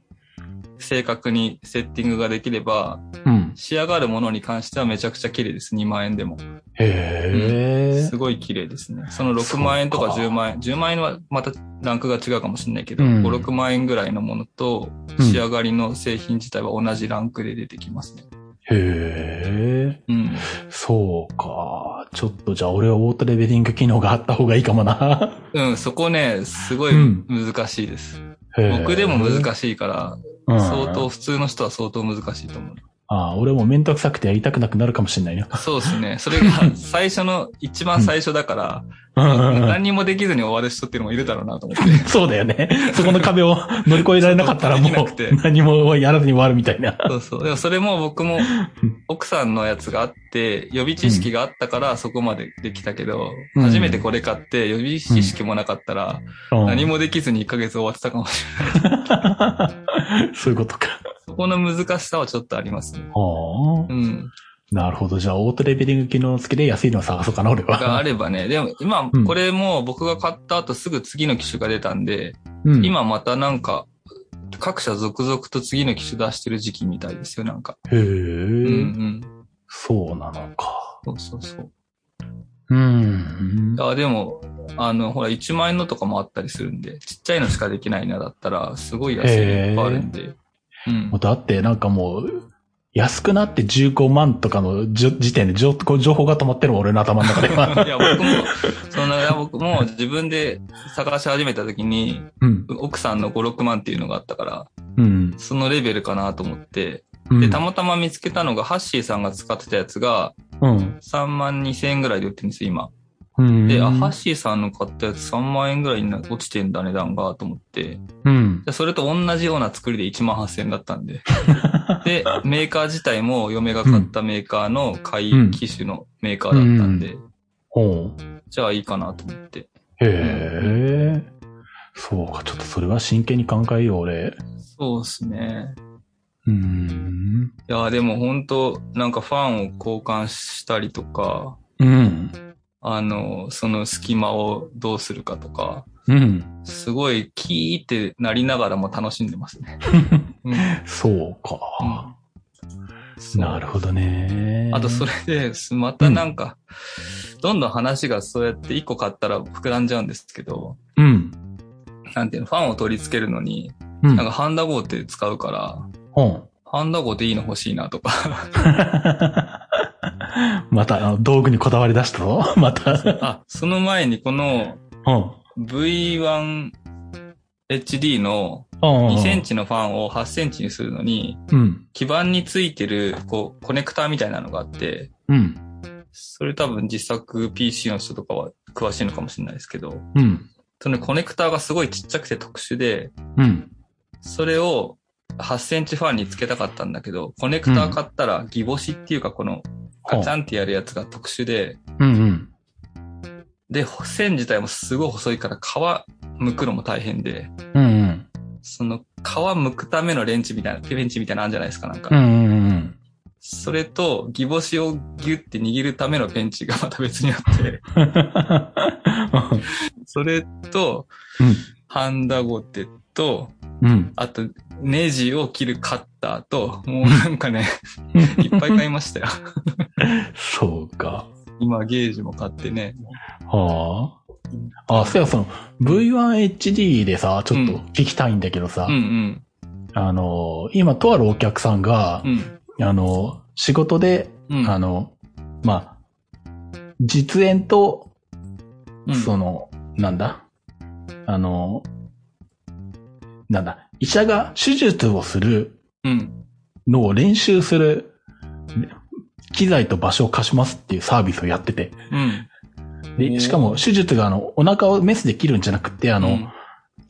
Speaker 2: 正確にセッティングができれば、
Speaker 3: うん。
Speaker 2: 仕上がるものに関してはめちゃくちゃ綺麗です。2万円でも。
Speaker 3: へえ
Speaker 2: す。ごい綺麗ですね。その6万円とか
Speaker 3: そうか
Speaker 2: 10万円、10万円はまたランクが違うかもしれないけど、
Speaker 3: うん
Speaker 2: 5、6万円ぐらいのものと
Speaker 3: うん
Speaker 2: 仕上がりの製品自体は同じランクで出てきますね。
Speaker 3: へえ。
Speaker 2: うん。
Speaker 3: そうか。ちょっとじゃあ俺はオートレベリング機能があった方がいいかもな。
Speaker 2: うん、そこね、すごい
Speaker 3: うん
Speaker 2: 難しいです。僕でも難しいから、
Speaker 3: うん
Speaker 2: 相当、普通の人は相当難しいと思う。
Speaker 3: ああ、俺もめんどくさくてやりたくなくなるかもしれないな。
Speaker 2: そうですね。それが最初の、一番最初だから、何にもできずに終わる人っていうのもいるだろうなと思って。
Speaker 3: そうだよね。そこの壁を乗り越えられなかったらもう何もやらずに終わるみたいな。
Speaker 2: そうそう。でもそれも僕も奥さんのやつがあって、予備知識があったからそこまでできたけど、
Speaker 3: うん
Speaker 2: 初めてこれ買って予備知識もなかったら、
Speaker 3: うん
Speaker 2: 何もできずに1ヶ月終わってたかもしれない。
Speaker 3: そういうことか。
Speaker 2: そこの難しさはちょっとありますね。
Speaker 3: はあ
Speaker 2: うん。
Speaker 3: なるほど。じゃあ、オートレベリング機能付きで安いのを探そうかな、俺
Speaker 2: があ
Speaker 3: は。
Speaker 2: ればね。でも今
Speaker 3: うん、
Speaker 2: これも僕が買った後すぐ次の機種が出たんで、
Speaker 3: うん、
Speaker 2: 今またなんか、各社続々と次の機種出してる時期みたいですよ、なんか。
Speaker 3: へえ、
Speaker 2: うんうん。
Speaker 3: そうなのか。
Speaker 2: そうそうそう。
Speaker 3: うん。
Speaker 2: あ、でも、あの、ほら、1万円のとかもあったりするんで、ちっちゃいのしかできないなだったら、すごい安いのいっぱいあるんで。うん
Speaker 3: もう。だってなんかもう、安くなって15万とかの時点で情こう情報が止まってるもん俺の頭の中では。
Speaker 2: いや、僕も、その、僕も自分で探し始めた時に、
Speaker 3: うん。
Speaker 2: 奥さんの5、6万っていうのがあったから、
Speaker 3: うん。
Speaker 2: そのレベルかなと思って、
Speaker 3: うん
Speaker 2: で、たまたま見つけたのが、ハッシーさんが使ってたやつが、
Speaker 3: うん。
Speaker 2: 3万2千円ぐらいで売ってるんですよ、今。
Speaker 3: うん。
Speaker 2: で、あ、ハッシーさんの買ったやつ3万円ぐらいにな落ちてんだ、値段が、と思って。
Speaker 3: うん。
Speaker 2: でそれと同じような作りで1万8000円だったんで。で、メーカー自体も嫁が買ったメーカーの買い機種のメーカーだったんで、
Speaker 3: ほう。
Speaker 2: じゃあいいかなと思って。
Speaker 3: へえ。そうか、ちょっとそれは真剣に考えよう、俺。
Speaker 2: そうですね。
Speaker 3: うーん。
Speaker 2: いや、でも本当なんかファンを交換したりとか、
Speaker 3: うん。
Speaker 2: あの、その隙間をどうするかとか、
Speaker 3: うん。
Speaker 2: すごいキーってなりながらも楽しんでますね。うん
Speaker 3: そうか。
Speaker 2: そう
Speaker 3: なるほどね。
Speaker 2: あとそれで、すまたなんか、どんどん話がそうやって一個買ったら膨らんじゃうんですけど、
Speaker 3: うん。
Speaker 2: なんていうの、ファンを取り付けるのに、
Speaker 3: うん。
Speaker 2: なんかハンダゴーって使うから、
Speaker 3: うん。
Speaker 2: ハンダゴーでいいの欲しいなとか、
Speaker 3: また、あの道具にこだわり出したぞ。また。
Speaker 2: あ、その前にこの
Speaker 3: うん。
Speaker 2: V1HD の2
Speaker 3: 2
Speaker 2: セン。チのファンを8センチにするのに、
Speaker 3: うん。
Speaker 2: 基板についてる、こう、コネクターみたいなのがあって、
Speaker 3: うん。
Speaker 2: それ多分実作 PC の人とかは詳しいのかもしれないですけど、
Speaker 3: うん。
Speaker 2: そのコネクターがすごいちっちゃくて特殊で、
Speaker 3: うん。
Speaker 2: それを8センチファンにつけたかったんだけど、コネクター買ったらギボシっていうかこのガチャンってやるやつが特殊で、
Speaker 3: うんうん。
Speaker 2: で、線自体もすごい細いから皮剥くのも大変で、
Speaker 3: うんうん。
Speaker 2: その皮剥くためのレンチみたいな、ペンチみたいなのあるんじゃないですか、なんか。
Speaker 3: うんうんうん。
Speaker 2: それと、ギボシをギュッて握るためのペンチがまた別にあって、それと、
Speaker 3: うん
Speaker 2: ハンダゴテと、
Speaker 3: うん。
Speaker 2: あと、ネジを切るカッターと、もうなんかね、いっぱい買いましたよ。
Speaker 3: そうか。
Speaker 2: 今、ゲージも買ってね。
Speaker 3: はあ。あ、そうや、その、V1HD でさ、ちょっと聞きたいんだけどさ、
Speaker 2: うんうん。
Speaker 3: あの、今、とあるお客さんが
Speaker 2: う、ん。
Speaker 3: あの、仕事で、
Speaker 2: うん。
Speaker 3: あの、まあ、実演と、
Speaker 2: うん
Speaker 3: その、なんだ？あの、なんだ？医者が手術をする
Speaker 2: うん。
Speaker 3: のを練習する機材と場所を貸しますっていうサービスをやってて。
Speaker 2: うん。お
Speaker 3: で、
Speaker 2: ー
Speaker 3: しかも手術があの、お腹をメスで切るんじゃなくて、あの、
Speaker 2: うん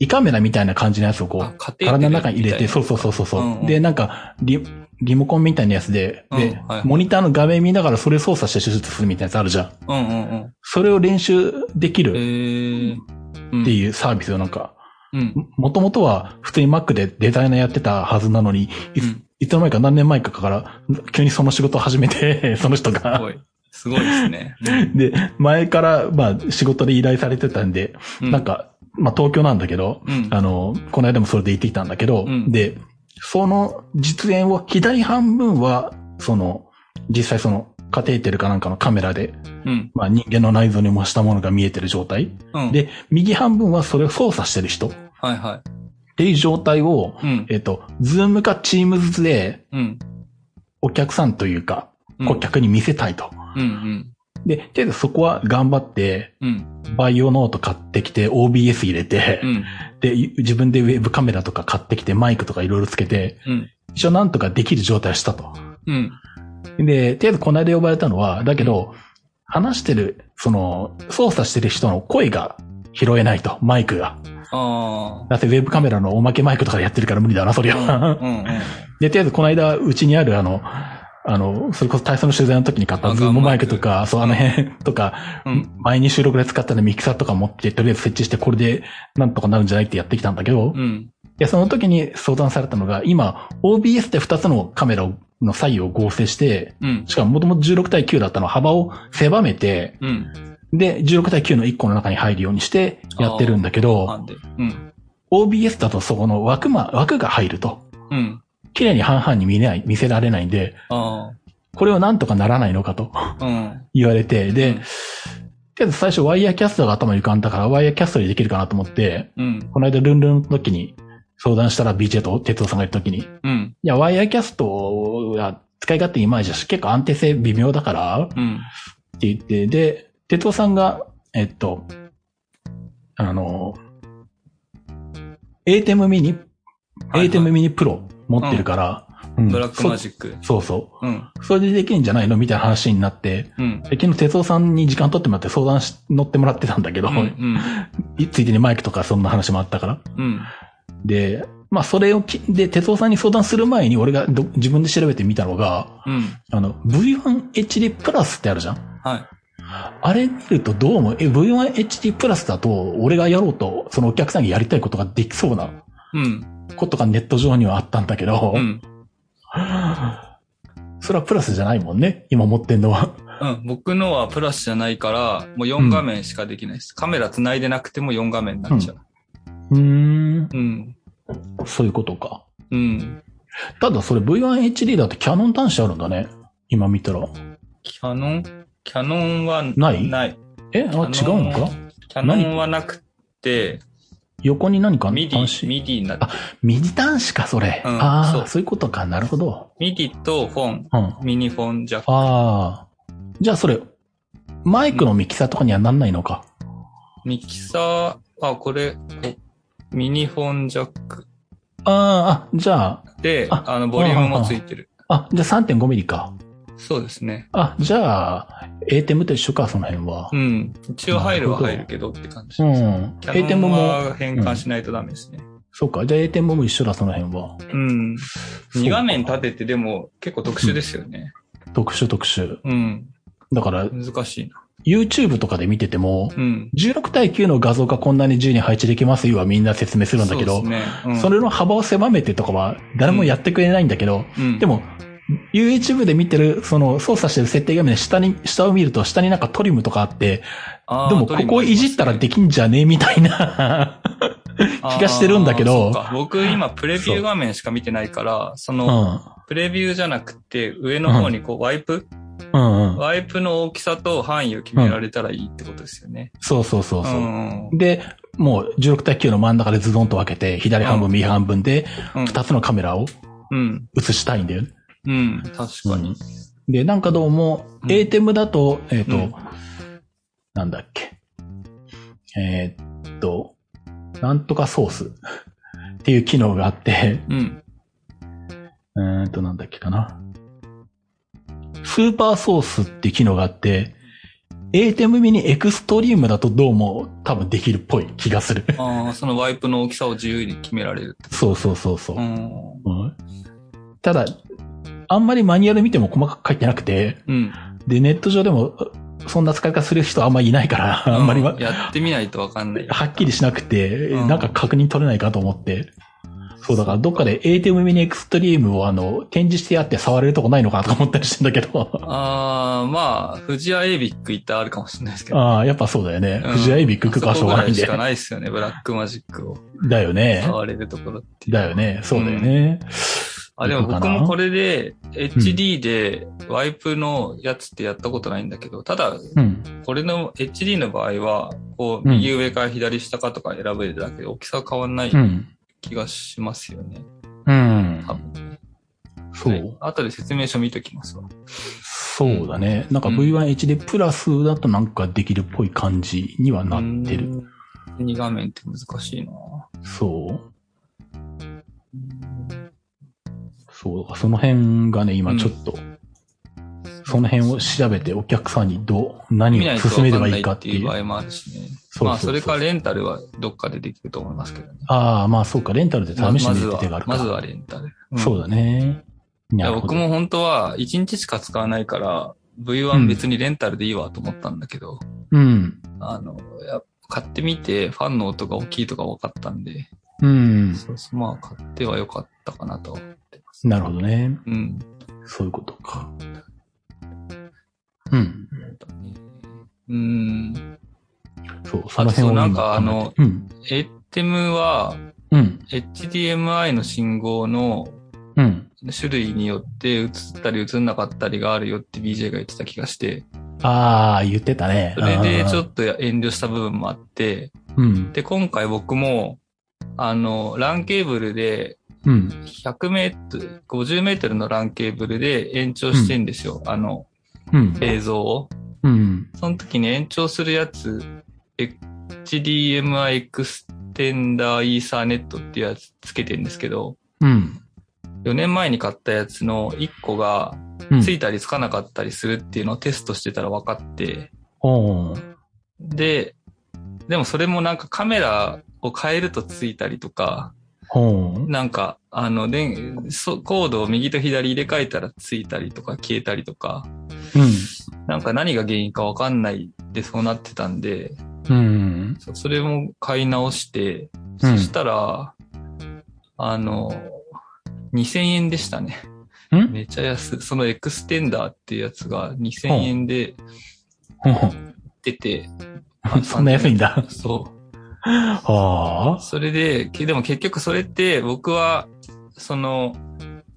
Speaker 3: 胃カメラみたいな感じのやつをこ
Speaker 2: あ
Speaker 3: う、体の中に入れて、そうそう
Speaker 2: う。
Speaker 3: そうそうそう、
Speaker 2: うんうん
Speaker 3: で、なんかリ、リモコンみたいなやつで、で、
Speaker 2: うんはい
Speaker 3: モニターの画面見ながらそれ操作して手術するみたいなやつあるじゃん。
Speaker 2: うんうんうん。
Speaker 3: それを練習でき
Speaker 2: え
Speaker 3: る
Speaker 2: ー。
Speaker 3: っていうサービスをなんか、
Speaker 2: うん。
Speaker 3: もともとは普通に Mac でデザイナーやってたはずなのに、いつ,、
Speaker 2: うん
Speaker 3: いつの間にか何年前かから、急にその仕事を始めて、その人
Speaker 2: す
Speaker 3: が。
Speaker 2: ごい。すごいですね。
Speaker 3: で、前から、まあ、仕事で依頼されてたんで、
Speaker 2: う
Speaker 3: なん、か、まあ、東京なんだけど、
Speaker 2: うん。
Speaker 3: あの、この間もそれで行ってきたんだけど、
Speaker 2: うん
Speaker 3: で、その実演を左半分は、その、実際その、カテーテルかなんかのカメラで、
Speaker 2: うん。
Speaker 3: まあ人間の内臓に模したものが見えてる状態。
Speaker 2: うん。
Speaker 3: で、右半分はそれを操作してる人っ
Speaker 2: はいは
Speaker 3: ていう状態を、
Speaker 2: い。うん。
Speaker 3: えっと、ズームかチームズで
Speaker 2: うん。
Speaker 3: お客さんというか、
Speaker 2: うん
Speaker 3: 顧客に見せたいと。
Speaker 2: うんうん。
Speaker 3: で、とりあえずそこは頑張って、
Speaker 2: うん。
Speaker 3: バイオノート買ってきて、OBS 入れて、
Speaker 2: うん。
Speaker 3: で、自分でウェブカメラとか買ってきて、マイクとかいろいろつけて、
Speaker 2: うん。
Speaker 3: 一応なんとかできる状態をしたと。
Speaker 2: うん。
Speaker 3: で、とりあえずこの間呼ばれたのは、だけど、話してる、その、操作してる人の声が拾えないと、マイクが。
Speaker 2: あ
Speaker 3: だってウェブカメラのおまけマイクとかでやってるから無理だな、それ
Speaker 2: あ。
Speaker 3: は。
Speaker 2: うんうん。
Speaker 3: で、とりあえずこの間、うちにあるあの、あの、それこそ体操の取材の時に買った
Speaker 2: あ
Speaker 3: ズームマイクとか、そう、あの辺とか、
Speaker 2: うん。
Speaker 3: 前に収録で使ったのミキサーとか持って、とりあえず設置してこれでなんとかなるんじゃないってやってきたんだけど、
Speaker 2: うん。
Speaker 3: で、その時に相談されたのが、今、OBS って2つのカメラの左右を合成して、
Speaker 2: うん。
Speaker 3: しかももともと16対9だったの幅を狭めて、
Speaker 2: うん。
Speaker 3: で、16対9の1個の中に入るようにしてやってるんだけ
Speaker 2: な
Speaker 3: ど。
Speaker 2: うん。
Speaker 3: OBS だとそこの枠ま、枠が入ると、
Speaker 2: うん。
Speaker 3: 綺麗に半々に見れない、見せられないんで、
Speaker 2: あ
Speaker 3: これをなんとかならないのかと
Speaker 2: あ。うん。
Speaker 3: 言われて、で、
Speaker 2: うん
Speaker 3: とりあえず最初ワイヤーキャストが頭に浮かんだから、ワイヤーキャストでできるかなと思って、
Speaker 2: うん。
Speaker 3: この間ルンルンの時に相談したら BJ と哲夫さんがいる時に、い
Speaker 2: うん。
Speaker 3: や、ワイヤーキャストは使い勝手いまいちだし、結構安定性微妙だから、
Speaker 2: うん。
Speaker 3: って言って、で、哲夫さんが、えっと、あの、ATEM ミニ、
Speaker 2: はいはい
Speaker 3: ATEM ミニプロ持ってるから、うん
Speaker 2: ブラックマジック。
Speaker 3: そそうそ
Speaker 2: うん。
Speaker 3: う。それでできるんじゃないのみたいな話になって、
Speaker 2: うん。
Speaker 3: で昨日哲夫さんに時間取ってもらって相談し、乗ってもらってたんだけど、
Speaker 2: うん。うん。
Speaker 3: いついでにマイクとかそんな話もあったから。
Speaker 2: うん。
Speaker 3: で、まあそれをき、で、哲夫さんに相談する前に俺がど自分で調べてみたのが、
Speaker 2: うん。
Speaker 3: あの、V1HD プラスってあるじゃん
Speaker 2: はい。
Speaker 3: あれ見るとどうも、え、V1HD プラスだと、俺がやろうと、そのお客さんにやりたいことができそうな
Speaker 2: うん。
Speaker 3: ことがネット上にはあったんだけど、
Speaker 2: うん。
Speaker 3: それはプラスじゃないもんね、今持ってんのは。
Speaker 2: うん。僕のはプラスじゃないから、もう4画面しかできないです。カメラ繋いでなくても4画面になっちゃう。
Speaker 3: うーん、
Speaker 2: うん。
Speaker 3: そういうことか。
Speaker 2: うん。
Speaker 3: ただそれ V1HD だってキャノン端子あるんだね。今見たら。
Speaker 2: キャノン？キャノンは
Speaker 3: ない？
Speaker 2: ない。
Speaker 3: え？あ、違うのか？
Speaker 2: キャノンはなくて、
Speaker 3: 横に何か
Speaker 2: MIDI、
Speaker 3: 端？子
Speaker 2: MIDI になってる。
Speaker 3: MIDI 端子か、それ。
Speaker 2: うん
Speaker 3: ああ、
Speaker 2: そう
Speaker 3: そういうことか。なるほど。
Speaker 2: MIDI とフォン、
Speaker 3: うん。あ
Speaker 2: ミニフォンジャック。
Speaker 3: あ。じゃあそれ、マイクのミキサーとかにはなんないのか？
Speaker 2: ミキサー、あ、これ、こミニフォンジャック。
Speaker 3: ああ、じゃあ、
Speaker 2: で、
Speaker 3: あ
Speaker 2: あの、ボリュームもついてる。
Speaker 3: あ、じゃあ3.5ミリか。
Speaker 2: そうですね。
Speaker 3: あ、じゃあ、ATEM と一緒か、その辺は
Speaker 2: う。ん。一応入るは入るけどって感じ
Speaker 3: う
Speaker 2: です。
Speaker 3: ん。
Speaker 2: キャノ
Speaker 3: ATEM
Speaker 2: ン
Speaker 3: も、
Speaker 2: は変換しないとダメですね。
Speaker 3: そうか。じゃあ ATEM も一緒だ、その辺は。
Speaker 2: うん。
Speaker 3: そうか
Speaker 2: 2画面立ててでも結構特殊ですよね。
Speaker 3: 特殊特殊。
Speaker 2: うん。
Speaker 3: だから、
Speaker 2: 難しいな。
Speaker 3: YouTube とかで見てても、
Speaker 2: うん。
Speaker 3: 16対9の画像がこんなに自由に配置できますよはみんな説明するんだけど、
Speaker 2: そうですね。うん、
Speaker 3: それの幅を狭めてとかは誰もやってくれないんだけど、
Speaker 2: うん、
Speaker 3: でも、YouTube で見てる、その操作してる設定画面で下に、下を見ると下になんかトリムとかあって、でもここをいじったらできんじゃねえみたいな気がしてるんだけど
Speaker 2: 僕今プレビュー画面しか見てないから、その、プレビューじゃなくて上の方にこうワイプ、
Speaker 3: うん。うんうん。
Speaker 2: ワイプの大きさと範囲を決められたらいいってことですよね。
Speaker 3: そうそうそうそう。
Speaker 2: ん
Speaker 3: で、もう16対9の真ん中でズドンと分けて、左半分、
Speaker 2: うん
Speaker 3: 右半分で、
Speaker 2: うん。
Speaker 3: 2つのカメラを
Speaker 2: うん。
Speaker 3: 映したいんだよね。
Speaker 2: うん。確かに。
Speaker 3: で、なんかどうも、
Speaker 2: うん
Speaker 3: ATEM だと、えっ、と、
Speaker 2: うん
Speaker 3: なんだっけ。えーっと、なんとかソースっていう機能があって、
Speaker 2: うん。
Speaker 3: うーんと、なんだっけかな。スーパーソースって機能があって、ATEM ミニエクストリームだとどうも多分できるっぽい気がする。
Speaker 2: ああ、そのワイプの大きさを自由に決められる。
Speaker 3: そうそうそうそう。
Speaker 2: うん。
Speaker 3: うんただ、あんまりマニュアル見ても細かく書いてなくて、
Speaker 2: うん。
Speaker 3: で、ネット上でもそんな使い方する人あんまりいないから、あんまり
Speaker 2: やってみないとわかんない。
Speaker 3: はっきりしなくて、
Speaker 2: うん
Speaker 3: なんか確認取れないかと思って。そう、だからどっかで ATEM ミニエクストリームをあの、展示してあって触れるとこないのかなとか思ったりしてんだけど。
Speaker 2: ああ、まあ、富士アエビック行ったらあるかもしれないですけど。
Speaker 3: ああ、やっぱそうだよね。
Speaker 2: うん
Speaker 3: 富士アイビック行くかはしょうがないんで
Speaker 2: し。かないですよね、ブラックマジックを
Speaker 3: だよね。
Speaker 2: 触れるところって。
Speaker 3: だよね。そうだよね。
Speaker 2: あ、でも僕もこれで HD でワイプのやつってやったことないんだけど、ただ、
Speaker 3: うん。
Speaker 2: これの HD の場合は、こう、
Speaker 3: うん
Speaker 2: 右上から左下かとか選べるだけで大きさは変わんない
Speaker 3: うん。
Speaker 2: 気がしますよね。
Speaker 3: うん
Speaker 2: 多。分。はい
Speaker 3: そう。
Speaker 2: 後で説明書見ときますわ。
Speaker 3: そうだね。なんか V1HD プラスだとなんかできるっぽい感じにはなってる。
Speaker 2: る。2画面って難しいな
Speaker 3: そう。そう。その辺がね、今ちょっと、その辺を調べてお客さんにどう、何を進めればい
Speaker 2: いい
Speaker 3: かっていう。
Speaker 2: いう場合もあるしね。
Speaker 3: そう
Speaker 2: まあ、それか
Speaker 3: ら。
Speaker 2: レンタルはどっかでできると思いますけどね。
Speaker 3: ああ、まあそうか、レンタルで試してみ
Speaker 2: まずは
Speaker 3: る手がある、か。
Speaker 2: まずはレンタル。ん
Speaker 3: そうだね。
Speaker 2: いや、僕も本当は1日しか使わないから、V1 別にレンタルでいいわと思ったんだけど、
Speaker 3: うん。
Speaker 2: あの、や買ってみてファンの音が大きいとか分かったんで、
Speaker 3: うん。
Speaker 2: そうそう、まあ買ってはよかったかなとは思ってます。
Speaker 3: なるほどね。
Speaker 2: うん。
Speaker 3: そういうことか。うん。
Speaker 2: うん。
Speaker 3: そう、その辺を今
Speaker 2: あとそうなんかあの
Speaker 3: 考えてうん。
Speaker 2: ATEM は
Speaker 3: うん。
Speaker 2: HDMI の信号の
Speaker 3: うん。
Speaker 2: 種類によって映ったり映んなかったりがあるよって BJ が言ってた気がして、
Speaker 3: ああ、言ってたね。
Speaker 2: それでちょ
Speaker 3: と。
Speaker 2: っと遠慮した部分もあって、
Speaker 3: うん。
Speaker 2: で、今回僕も、あの、LAN ケーブルで、
Speaker 3: うん。
Speaker 2: 100メートル、50メートルの LAN ケーブルで延長してんですよ。あの、
Speaker 3: うん。
Speaker 2: 映像を。
Speaker 3: うん。
Speaker 2: その時に延長するやつ、HDMI エクステンダーイーサーネットっていうやつつけてんですけど、
Speaker 3: うん。
Speaker 2: 4年前に買ったやつの1個が
Speaker 3: うん。
Speaker 2: ついたりつかなかったりするっていうのをテストしてたら分かって、
Speaker 3: おー
Speaker 2: で、でもそれもなんかカメラを変えるとついたりとか。なんか、あの、でそコードを右と左入れ替えたらついたりとか消えたりとか、
Speaker 3: うん。
Speaker 2: なんか何が原因かわかんないでそうなってたんで、
Speaker 3: うん。
Speaker 2: そそれも買い直して、
Speaker 3: うん
Speaker 2: そしたら、あの、2000円でしたね。
Speaker 3: ん？
Speaker 2: めっちゃ安い。そのエクステンダーっていうやつが2000円で。出て、
Speaker 3: そんな安いんだ。
Speaker 2: そう。
Speaker 3: はあ。
Speaker 2: それで、けでも結局それって僕は、その、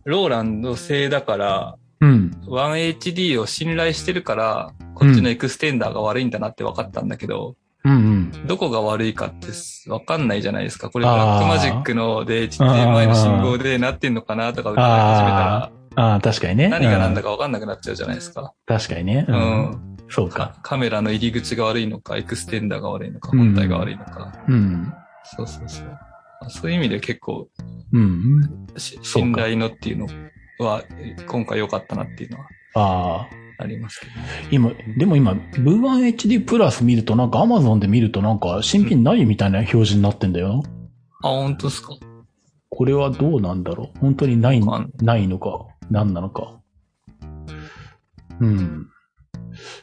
Speaker 2: ローランド製だから、
Speaker 3: うん。
Speaker 2: 1HD を信頼してるから、こっちのエクステンダーが悪いんだなって分かったんだけど、
Speaker 3: うんうん。
Speaker 2: どこが悪いかって分かんないじゃないですか。これ Blackmagic ので HDMI の信号でなってんのかなとか疑い始めたら、
Speaker 3: ああ、確かにね。
Speaker 2: 何が何だ
Speaker 3: か。
Speaker 2: か分かんなくなっちゃうじゃないですか。
Speaker 3: 確かにね。
Speaker 2: う
Speaker 3: うん。
Speaker 2: ん。
Speaker 3: そうか。
Speaker 2: かカメラの入り口が悪いのか、エクステンダーが悪いのか、
Speaker 3: うん
Speaker 2: 本体が悪いのか。
Speaker 3: うん。
Speaker 2: そうそうそう。そういう意味で結構、
Speaker 3: うん。
Speaker 2: 信頼のっていうのは、今回良かったなっていうのは
Speaker 3: ああ。
Speaker 2: ありますけど。
Speaker 3: 今、でも今、V1HD プラス見るとなんか Amazon で見るとなんか新品ないみたいな表示になってんだよ。
Speaker 2: あ、本当ですか？
Speaker 3: これはどうなんだろう？本当にない、ないのか何なのか。うん。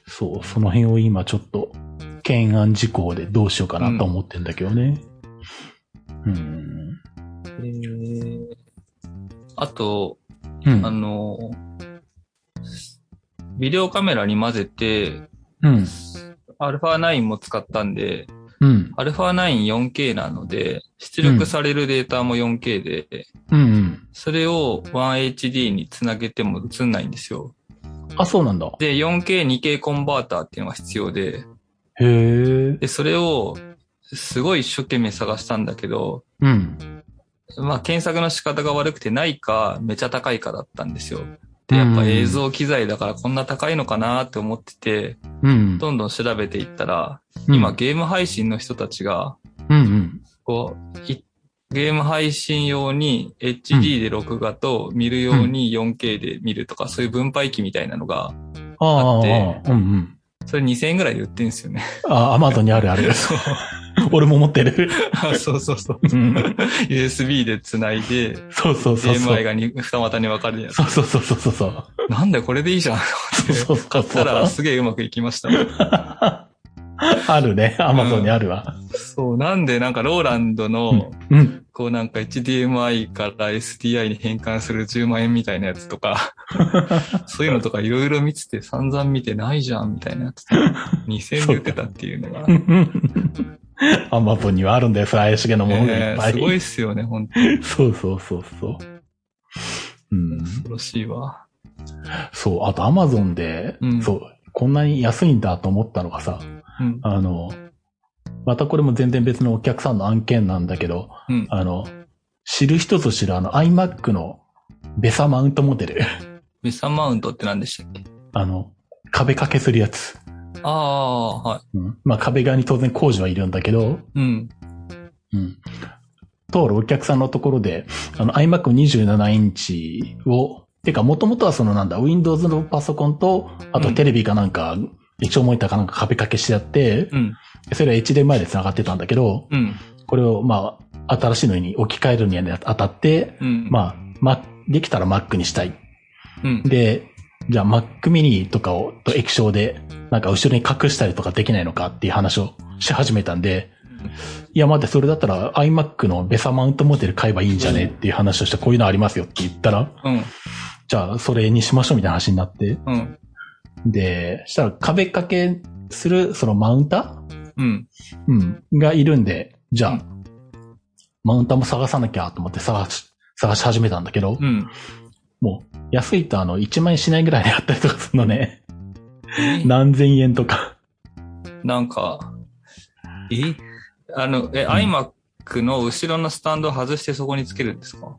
Speaker 3: そう、その辺を今ちょっと、懸案事項でどうしようかなと思ってんだけどね。うん。
Speaker 2: えー、あと、
Speaker 3: うん。
Speaker 2: あの、ビデオカメラに混ぜて、
Speaker 3: うん。
Speaker 2: α9 も使ったんで、
Speaker 3: うん。
Speaker 2: α9-4K なので、出力されるデータも 4K で、
Speaker 3: うん。うん。
Speaker 2: それを 1HD につなげても映んないんですよ。
Speaker 3: あ、そうなんだ。
Speaker 2: で、4K、2K コンバーターっていうのが必要で、
Speaker 3: へえ。
Speaker 2: で、それを、すごい一生懸命探したんだけど、
Speaker 3: うん。
Speaker 2: まあ、検索の仕方が悪くてないか、めちゃ高いかだったんですよ。で、やっぱ映像機材だからこんな高いのかなって思ってて、
Speaker 3: うん。
Speaker 2: どんどん調べていったら、
Speaker 3: うん
Speaker 2: 今、ゲーム配信の人たちが、
Speaker 3: うんうん。
Speaker 2: こう、いゲーム配信用に HD で録画と見るように 4K で見るとか、そういう分配器みたいなのが、
Speaker 3: ああ、
Speaker 2: あって
Speaker 3: うんうん。
Speaker 2: それ2000円ぐらいで売ってんですよね。
Speaker 3: あ、アマゾンにあるある。俺も持ってる。
Speaker 2: あそうそうそう。
Speaker 3: うん。
Speaker 2: USB で繋いで、
Speaker 3: そうそうそうそう。
Speaker 2: HDMI がに二股に分かるやつ。
Speaker 3: そうそうそうそうそうそう。
Speaker 2: なんだよこれでいいじゃん。
Speaker 3: そうそうそう
Speaker 2: 買 ったらすげえうまくいきました。
Speaker 3: あるね。アマゾンにあるわ。
Speaker 2: そう、なんでなんかローランドの、
Speaker 3: うん。
Speaker 2: こうなんか HDMI から SDI に変換する10万円みたいなやつとか、そういうのとかいろいろ見てて散々見てないじゃんみたいなやつ。2000円で売ってたっていうのが。
Speaker 3: アマゾンにはあるんだよ、そう怪しげなものがいっぱい。
Speaker 2: ねえすごいっすよね、本当に。
Speaker 3: そうそうそうそう。うん。
Speaker 2: 恐ろしいわ。
Speaker 3: そう、あとアマゾンで、
Speaker 2: うん
Speaker 3: そう、こんなに安いんだと思ったのがさ、
Speaker 2: うん。
Speaker 3: あの、またこれも全然別のお客さんの案件なんだけど、
Speaker 2: うん。
Speaker 3: あの、知る人ぞ知るあの iMac のベサマウントモデル。
Speaker 2: ベサマウントって何でしたっけ？
Speaker 3: あの、壁掛けするやつ。
Speaker 2: ああ、は
Speaker 3: うん、まあ壁側に当然工事はいるんだけど、
Speaker 2: い。うん。
Speaker 3: うん。通るお客さんのところで、あの iMac27 インチを、てか元々はそのなんだ、Windows のパソコンと、あとテレビかなんか、液晶モニターかなんか壁掛けしてあって、
Speaker 2: うん。
Speaker 3: それは HDMI で繋がってたんだけど、
Speaker 2: うん。
Speaker 3: これをまあ、新しいのに置き換えるにあたって、
Speaker 2: うん。
Speaker 3: まあ、ま、できたら Mac にしたい。
Speaker 2: うん。
Speaker 3: で、じゃあ Mac mini とかを、と液晶で、なんか後ろに隠したりとかできないのかっていう話をし始めたんで、いや、待って、それだったら iMac のベサマウントモデル買えばいいんじゃね？っていう話をして、こういうのありますよって言ったら、
Speaker 2: うん。
Speaker 3: じゃあそれにしましょうみたいな話になって、
Speaker 2: うん。
Speaker 3: で、したら壁掛けするそのマウンタ
Speaker 2: うん。
Speaker 3: ーうん。がいるんで、じゃあ、
Speaker 2: うん
Speaker 3: マウンターも探さなきゃと思って探し、探し始めたんだけど、
Speaker 2: うん。
Speaker 3: もう、安いとあの、1万円しないぐらいであったりとかするのね。
Speaker 2: え？
Speaker 3: 何千円とか。
Speaker 2: なんか、え？あの、え、iMac の後ろのスタンドを外してそこにつけるんですか？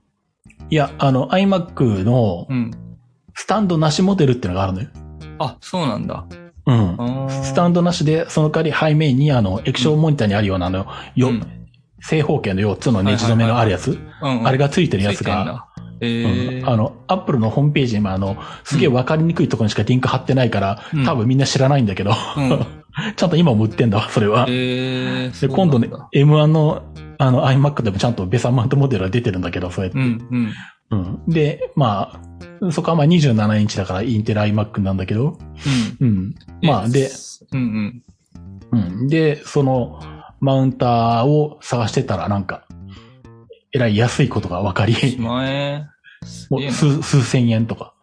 Speaker 3: いや、あの、iMac の
Speaker 2: うん。
Speaker 3: スタンドなしモデルっていうのがあるのよ。
Speaker 2: あ、そうなんだ。
Speaker 3: うん。スタンドなしで、その代わり背面にあの、液晶モニターにあるようなあの、よ、
Speaker 2: うん。
Speaker 3: 正方形の4つのネジ止めのあるやつ。あれがついてるやつが。
Speaker 2: え
Speaker 3: うん。あの、アップルのホームページにもあの、すげえわかりにくいところにしかリンク貼ってないから、
Speaker 2: うん。
Speaker 3: 多分みんな知らないんだけど、
Speaker 2: うん。
Speaker 3: ちゃんと今も売ってんだわ、それは。
Speaker 2: えー、
Speaker 3: で、今度ね
Speaker 2: そうなんだ、
Speaker 3: M1 の、あの、iMac でもちゃんとベサマウントモデルが出てるんだけど、そうやって。
Speaker 2: うん、うん。
Speaker 3: うん。で、まあ、そこはまあ27インチだからインテル iMac なんだけど、
Speaker 2: うん。
Speaker 3: うん。まあ、で、
Speaker 2: うんうん。
Speaker 3: うん。で、その、マウンターを探してたらなんか、えらい安いことが分かり、
Speaker 2: 前、
Speaker 3: もう数、数千円とか。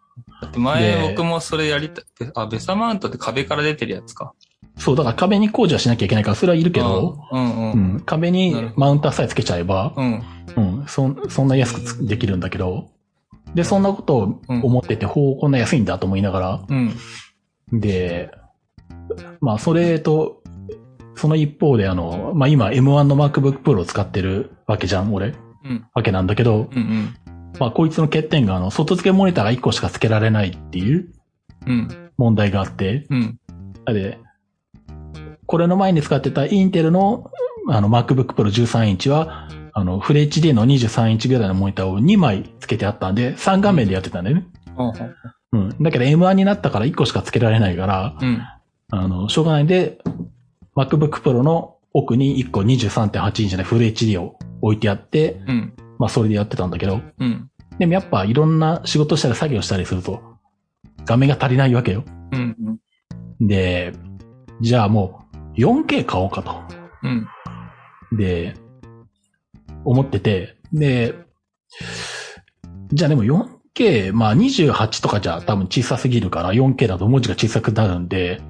Speaker 2: だって前
Speaker 3: で
Speaker 2: 僕もそれやりたい。あ、ベサマウントって壁から出てるやつか。
Speaker 3: そう、だから壁に工事はしなきゃいけないから、それはいるけど、
Speaker 2: うんうん。
Speaker 3: う
Speaker 2: うん。
Speaker 3: ん、壁にマウンターさえつけちゃえば、
Speaker 2: うん。
Speaker 3: うん、そん、そんな安くつできるんだけど、で、そんなことを思ってて、ほう、こんな安いんだと思いながら、
Speaker 2: うん。
Speaker 3: で、まあ、それと、その一方で、あの、まあ、今 M1 の MacBook Pro を使ってるわけじゃん、俺。
Speaker 2: うん。
Speaker 3: わけなんだけど、
Speaker 2: うんうん。
Speaker 3: まあ、こいつの欠点が、あの、外付けモニターが1個しか付けられないっていう
Speaker 2: うん。
Speaker 3: 問題があって、
Speaker 2: うん。
Speaker 3: で、これの前に使ってたインテルの、あの、MacBook Pro 13インチは、あの、フル HD の23インチぐらいのモニターを2枚つけてあったんで、3画面でやってたんだよね。
Speaker 2: うん。
Speaker 3: うん。だけど M1 になったから1個しかつけられないから、
Speaker 2: うん。
Speaker 3: あの、しょうがないんで、MacBook Pro の奥に1個23.8インチでフル HD を置いてあって、
Speaker 2: うん。
Speaker 3: まあそれでやってたんだけど、
Speaker 2: うん。
Speaker 3: でもやっぱいろんな仕事したり作業したりすると、画面が足りないわけよ。
Speaker 2: うん。
Speaker 3: で、じゃあもう 4K 買おうかと。
Speaker 2: うん。
Speaker 3: で、思ってて、で、じゃあでも 4K、まあ28とかじゃ多分小さすぎるから 4K だと文字が小さくなるんで、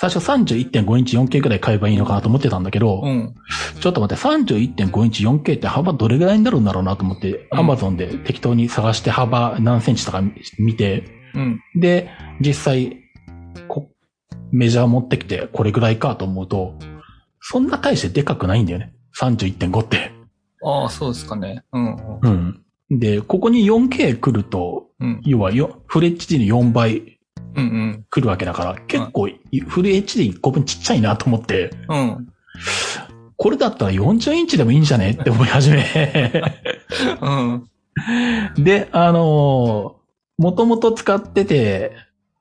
Speaker 3: 最初31.5インチ 4K ぐらい買えばいいのかなと思ってたんだけど、
Speaker 2: うん。
Speaker 3: ちょっと待って、31.5インチ 4K って幅どれぐらいになるんだろうなと思って、
Speaker 2: うん
Speaker 3: Amazon で適当に探して幅何センチとか見て、
Speaker 2: うん。
Speaker 3: で、実際、こメジャー持ってきてこれぐらいかと思うと、そんな大してでかくないんだよね。31.5って。
Speaker 2: ああ、そうですかね。うん。
Speaker 3: うん。で、ここに 4K 来ると、
Speaker 2: うん。
Speaker 3: 要はよ、フル HD の4倍
Speaker 2: うん。
Speaker 3: 来るわけだから、結構、フル HD1 個分ちっちゃいなと思って、
Speaker 2: うん。
Speaker 3: これだったら40インチでもいいんじゃね？って思い始め。
Speaker 2: うん。
Speaker 3: で、あのもともと使ってて、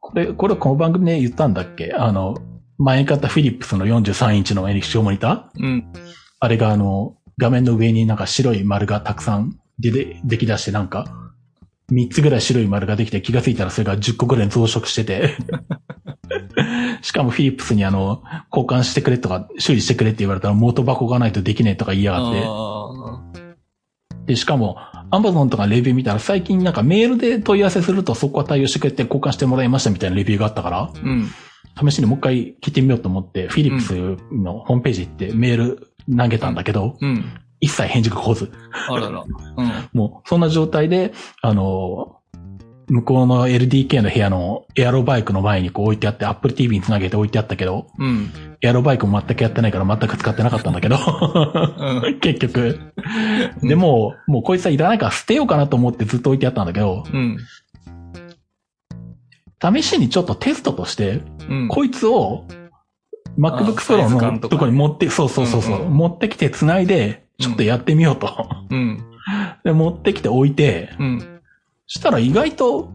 Speaker 3: これ、これこの番組で言ったんだっけ？あの、前に買ったフィリップスの43インチの液晶モニター？
Speaker 2: うん。
Speaker 3: あれがあの、画面の上になんか白い丸がたくさん出で、でき出してなんか、3つぐらい白い丸ができて気がついたらそれが10個ぐらい増殖してて。しかもフィリップスにあの、交換してくれとか、修理してくれって言われたら元箱がないとできねえとか言いやがって。
Speaker 2: あ
Speaker 3: で、しかも、アマゾンとかレビュー見たら最近なんかメールで問い合わせするとそこは対応してくれて交換してもらいましたみたいなレビューがあったから、
Speaker 2: ーうん。
Speaker 3: 試しにもう一回聞いてみようと思って、フィリップスのホームページ行ってメール投げたんだけど、
Speaker 2: うん。
Speaker 3: 一切返事が来ず。
Speaker 2: あらら。うん。
Speaker 3: もう、そんな状態で、あの、向こうの LDK の部屋のエアロバイクの前にこう置いてあって、Apple TV につなげて置いてあったけど、
Speaker 2: うん。
Speaker 3: エアロバイクも全くやってないから全く使ってなかったんだけど、
Speaker 2: うん。
Speaker 3: 結局。でも、もうこいつはいらないから捨てようかなと思ってずっと置いてあったんだけど、
Speaker 2: うん。
Speaker 3: 試しにちょっとテストとして、
Speaker 2: うん。
Speaker 3: こいつを MacBook Pro のとこに持って、そうそうそうそう、
Speaker 2: うんうん
Speaker 3: 持ってきて繋いで、ちょっとやってみようと。
Speaker 2: うん。
Speaker 3: で、持ってきて置いて、
Speaker 2: うん。
Speaker 3: したら意外と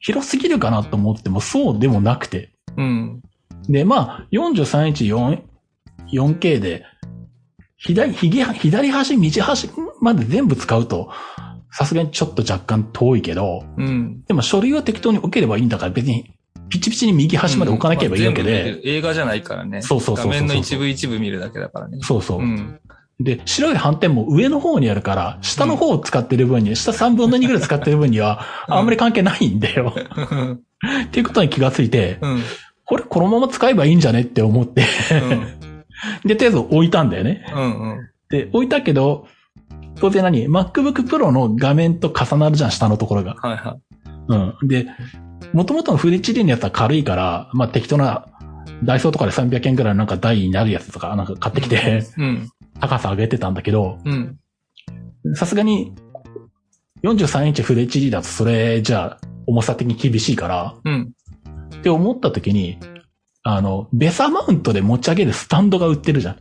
Speaker 3: 広すぎるかなと思ってもそうでもなくて。
Speaker 2: うん。
Speaker 3: で、まあ、43インチ4 4K で、左、左左端、右端まで全部使うと、さすがにちょっと若干遠いけど、
Speaker 2: うん。
Speaker 3: でも書類を適当に置ければいいんだから別に、ピチピチに右端まで置かなければいいわけ
Speaker 2: まあ全部
Speaker 3: で、
Speaker 2: 見る映画じゃないからね。
Speaker 3: そうそうそうそう
Speaker 2: 画面の一部一部見るだけだからね。
Speaker 3: そうそう。
Speaker 2: うん。
Speaker 3: で、白い斑点も上の方にあるから、下の方を使ってる分に、下3分の2ぐらい使ってる分には、
Speaker 2: うん
Speaker 3: あんまり関係ないんだよ。
Speaker 2: うん。
Speaker 3: っていうことに気がついて、
Speaker 2: うん。
Speaker 3: これこのまま使えばいいんじゃねって思って、で、とりあえず置いたんだよね。
Speaker 2: うん。うん。
Speaker 3: で、置いたけど、当然何 ?MacBook Pro の画面と重なるじゃん、下のところが。
Speaker 2: はいは
Speaker 3: うん。で、元々のフル HD のやつは軽いから、まあ適当な、ダイソーとかで300円くらいのなんか台になるやつとかなんか買ってきて、
Speaker 2: い。うん。
Speaker 3: 高さ上げてたんだけど、
Speaker 2: うん。
Speaker 3: さすがに、43インチフル HD だとそれじゃあ重さ的に厳しいから、
Speaker 2: うん。
Speaker 3: って思った時に、あの、ベサマウントで持ち上げるスタンドが売ってるじゃん。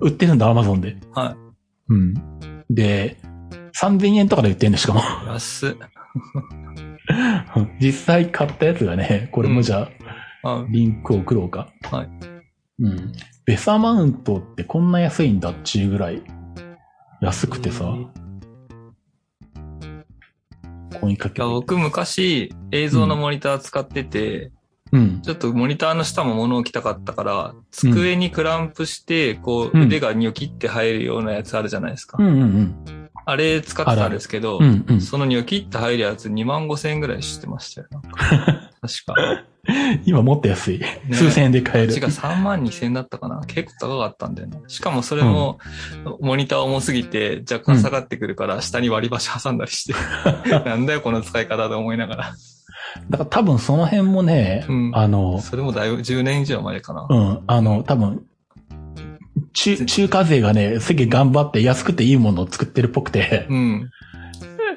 Speaker 3: 売ってるんだ、アマゾンで。
Speaker 2: は
Speaker 3: うん。で、3000円とかで売ってんの、しかも。
Speaker 2: い。安っ。
Speaker 3: 実際買ったやつがね、これもじゃあ、
Speaker 2: あ
Speaker 3: リンク送ろうか。
Speaker 2: はい。
Speaker 3: うん。ベサマウントってこんな安いんだっちゅうぐらい安くてさ、ここにかけて
Speaker 2: いや。僕昔映像のモニター使ってて、
Speaker 3: うん。
Speaker 2: ちょっとモニターの下も物置きたかったから、机にクランプして、こう
Speaker 3: うん
Speaker 2: 腕がニョキって入るようなやつあるじゃないですか。
Speaker 3: うんうんうん。
Speaker 2: あれ使ってたんですけど、
Speaker 3: うんうん。
Speaker 2: そのニョキって入るやつ2万5千円ぐらいしてましたよ。確か。
Speaker 3: 今もっと安い。数千円で買える。
Speaker 2: 違う、3万2千円だったかな。結構高かったんだよね。しかもそれも、モニター重すぎて若干下がってくるから、下に割り箸挟んだりして。なんだよ、この使い方と思いながら。
Speaker 3: だから多分その辺もね、
Speaker 2: うん
Speaker 3: あの、
Speaker 2: それもだいぶ10年以上前かな。
Speaker 3: うん、あの、多分、中、中華勢がね、すげえ頑張って安くていいものを作ってるっぽくて、
Speaker 2: うん。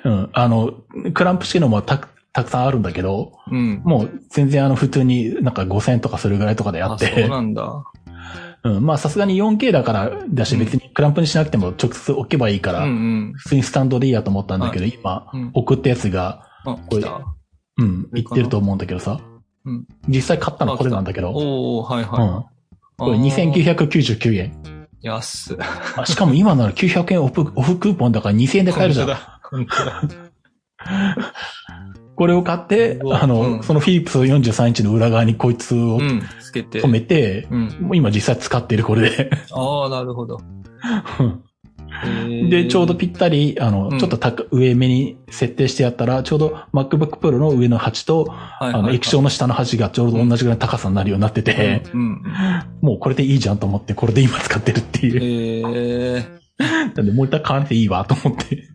Speaker 3: うん、あの、クランプ式のもたく、たくさんあるんだけど、
Speaker 2: うん。
Speaker 3: もう全然あの普通になんか5000円とかするぐらいとかであっ
Speaker 2: あ、そう
Speaker 3: て、
Speaker 2: なんだ。
Speaker 3: うん。まあさすがに 4K だから、だし
Speaker 2: うん
Speaker 3: 別にクランプにしなくても直接置けばいいから、
Speaker 2: うんうん。
Speaker 3: 普通にスタンドでいいやと思ったんだけど、今、
Speaker 2: うん
Speaker 3: 送ったやつが、
Speaker 2: あ、
Speaker 3: これ。うん、言ってると思うんだけどさ。
Speaker 2: うん
Speaker 3: 実際買ったのこれなんだけど、
Speaker 2: おー、はい
Speaker 3: うん。
Speaker 2: はい。
Speaker 3: これ2999円。
Speaker 2: 安っ。
Speaker 3: あしかも今なら900円オフオフクーポンだから2000円で買えるじゃん。
Speaker 2: 本当だ。本当だ。
Speaker 3: これを買ってあの、
Speaker 2: うん
Speaker 3: そのフィリップス43インチの裏側にこいつを
Speaker 2: うん、つけて。
Speaker 3: 止めて、
Speaker 2: うん。
Speaker 3: もう今実際使ってるこれで。
Speaker 2: ああ、なるほど。
Speaker 3: で、ちょうどぴったり、あの、
Speaker 2: うん
Speaker 3: ちょっと高上目に設定してやったら、ちょうど MacBook Pro の上の端と、
Speaker 2: はい
Speaker 3: あの、液晶の下の端がちょうど同じぐらいの高さになるようになってて、
Speaker 2: うんうん。
Speaker 3: もうこれでいいじゃんと思って、これで今使ってるっていう。
Speaker 2: え
Speaker 3: なんで、モニター買わなくていいわと思って。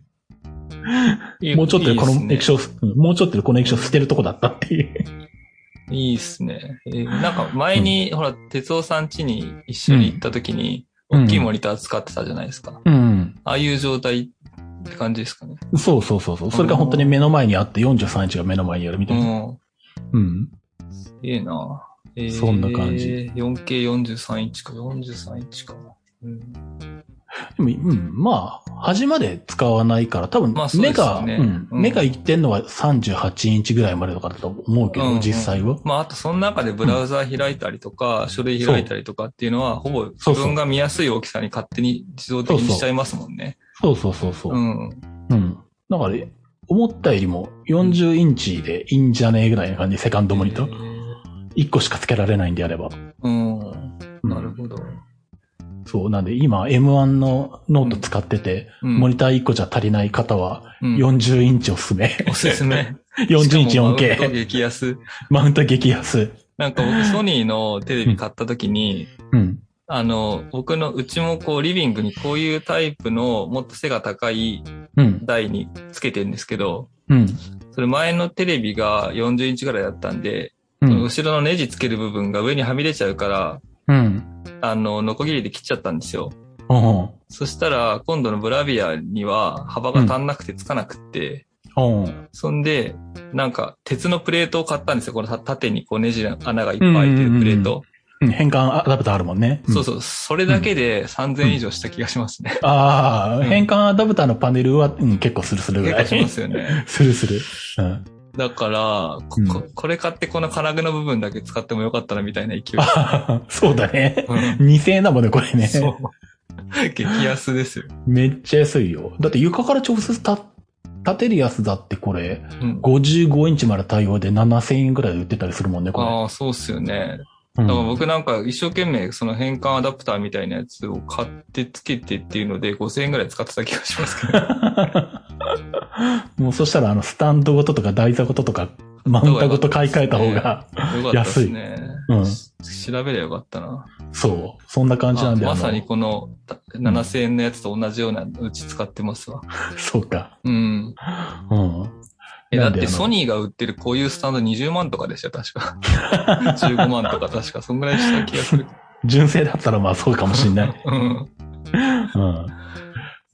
Speaker 2: え
Speaker 3: もうちょっとでこの液晶、うんもうちょっとでこの液晶捨てるとこだったっていう。
Speaker 2: いいっすね。えーなんか前に、ほら、哲夫さん家に一緒に行った時に、
Speaker 3: うん
Speaker 2: 大きいモニター使ってたじゃないですか。
Speaker 3: うん。
Speaker 2: ああいう状態って感じですかね。
Speaker 3: そうそうそうそう。それが本当に目の前にあって43インチが目の前にあるみたいな。
Speaker 2: うん。
Speaker 3: うん。
Speaker 2: いいなえー
Speaker 3: そんな感じ。
Speaker 2: 4K43 インチか、43インチか。うん、
Speaker 3: でも、うん、まあ、端まで使わないから、多分目が、
Speaker 2: よね
Speaker 3: うん、
Speaker 2: うん
Speaker 3: 目がいってんのは38インチぐらいまでとかだと思うけど、
Speaker 2: うんうん
Speaker 3: 実際は。
Speaker 2: まあ、あとその中でブラウザー開いたりとか、書類開いたりとかっていうのは、ほぼ自分が見やすい大きさに勝手に自動的にしちゃいますもんね。
Speaker 3: そうそうそうそう。
Speaker 2: う
Speaker 3: うん。
Speaker 2: ん。
Speaker 3: だから、思ったよりも40インチでいいんじゃねえぐらいな感じ、セカンドモニター。1個しか付けられないんであれば。そう。なんで、今 M1 のノート使ってて、
Speaker 2: うん
Speaker 3: モニター1個じゃ足りない方は、
Speaker 2: うん
Speaker 3: 40インチおすすめ。
Speaker 2: おすすめ。
Speaker 3: 40インチ
Speaker 2: しかもマウント
Speaker 3: 4K。
Speaker 2: 激安。
Speaker 3: マウント激安。
Speaker 2: なんか僕ソニーのテレビ買った時に、
Speaker 3: うん。
Speaker 2: あの、僕のうちもこうリビングにこういうタイプのもっと背が高い
Speaker 3: うん。
Speaker 2: 台につけてるんですけど、
Speaker 3: うん。
Speaker 2: それ前のテレビが40インチぐらいだったんで、
Speaker 3: うん。
Speaker 2: 後ろのネジつける部分が上にはみ出ちゃうから、
Speaker 3: うん。
Speaker 2: あの、ノコギリで切っちゃったんですよ。
Speaker 3: うん。
Speaker 2: そしたら、今度のブラビアには幅が足んなくてつかなくって、
Speaker 3: うん。
Speaker 2: そんで、なんか、鉄のプレートを買ったんですよ。このた縦にこうネジの穴がいっぱい開いてるプレート。
Speaker 3: うん変換アダプターあるもんね。
Speaker 2: そうそう。それだけで3000円以上した気がしますね。
Speaker 3: ああ、
Speaker 2: うん
Speaker 3: 変換アダプターのパネルは、うん、結構するするぐらい。
Speaker 2: 結構しますよね。
Speaker 3: するする。うん。
Speaker 2: だから、こ
Speaker 3: うん
Speaker 2: ここれ買ってこの金具の部分だけ使ってもよかったなみたいな勢い。
Speaker 3: そうだね。
Speaker 2: うん
Speaker 3: 2000円だもんね、これね。
Speaker 2: そう。激安ですよ。
Speaker 3: めっちゃ安いよ。だって床から直接た立てるやつだってこれ、
Speaker 2: うん
Speaker 3: 55インチまで対応で7000円ぐらいで売ってたりするもんね、これ。
Speaker 2: ああ、そうっすよね。
Speaker 3: うん
Speaker 2: だから僕なんか一生懸命その変換アダプターみたいなやつを買ってつけてっていうので5000円ぐらい使ってた気がしますけど。
Speaker 3: もうそしたらあの、スタンドごととか台座ごととか、マウンターごと買い替えた方が、
Speaker 2: よかったですね。
Speaker 3: うん
Speaker 2: 調べりゃよかったな。
Speaker 3: そう。そんな感じなんで、
Speaker 2: まさにこのた7000円のやつと同じようなうち使ってますわ。
Speaker 3: そうか。
Speaker 2: うん。
Speaker 3: うん。
Speaker 2: え、だってソニーが売ってるこういうスタンド20万とかでしたよ、確か。15万とか確か、そんぐらいした気がする。
Speaker 3: 純正だったらまあそうかもしんない。
Speaker 2: うん。
Speaker 3: うん。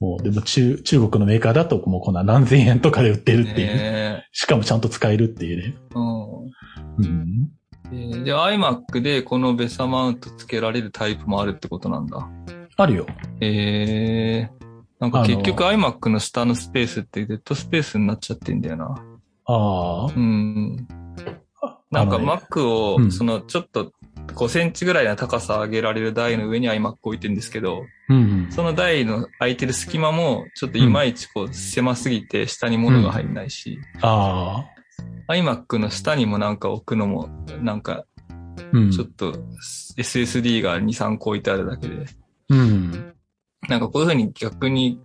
Speaker 3: もう、でも中、中国のメーカーだともうこんな何千円とかで売ってるっていう。
Speaker 2: ね
Speaker 3: しかもちゃんと使えるっていうね。
Speaker 2: え。うん。
Speaker 3: うん。
Speaker 2: えーで、iMac でこのベサマウントつけられるタイプもあるってことなんだ。
Speaker 3: あるよ。
Speaker 2: ええなんか結局 iMac の下のスペースってデッドスペースになっちゃってんだよな。
Speaker 3: ああ。
Speaker 2: うん。なんか Mac を
Speaker 3: う、ん
Speaker 2: そのちょっと5センチぐらいの高さ上げられる台の上に iMac 置いてるんですけど、
Speaker 3: うん。
Speaker 2: その台の空いてる隙間も、ちょっといまいちこう狭すぎて下に物が入んないし、
Speaker 3: ああ。
Speaker 2: iMac の下にもなんか置くのも、なんか
Speaker 3: うん。
Speaker 2: ちょっと SSD が2、3個置いてあるだけで、
Speaker 3: うん。
Speaker 2: なんかこういう風に逆に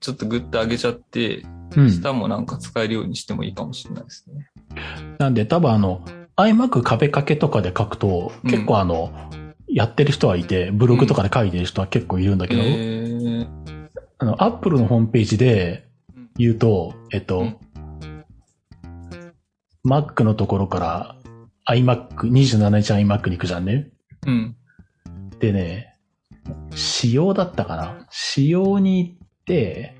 Speaker 2: ちょっとグッと上げちゃって、
Speaker 3: うん。
Speaker 2: 下もなんか使えるようにしてもいいかもしれないですね。
Speaker 3: なんで多分あの、iMac 壁掛けとかで書くと、
Speaker 2: うん。
Speaker 3: 結構あの、やってる人はいて、ブログとかで書いてる人は結構いるんだけど、
Speaker 2: えー。
Speaker 3: あの、Apple のホームページで言うと、えっと、
Speaker 2: うん。
Speaker 3: Mac のところから iMac、27インチ iMac に行くじゃんね。
Speaker 2: うん。
Speaker 3: でね、仕様だったかな。仕様に行って、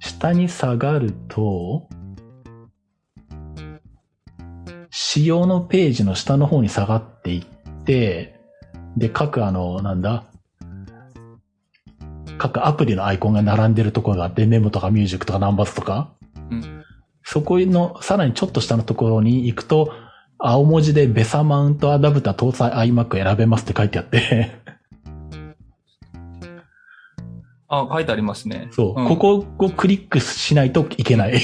Speaker 3: 下に下がると、仕様のページの下の方に下がっていって、で、各あの、なんだ、各アプリのアイコンが並んでるところがあって、メモとかミュージックとかナンバスとか、
Speaker 2: うん。
Speaker 3: そこの、さらにちょっと下のところに行くと、青文字でベサマウントアダプター搭載 iMac 選べますって書いてあって、
Speaker 2: あ、書いてありますね。
Speaker 3: そう、
Speaker 2: ん
Speaker 3: ここをクリックしないといけない。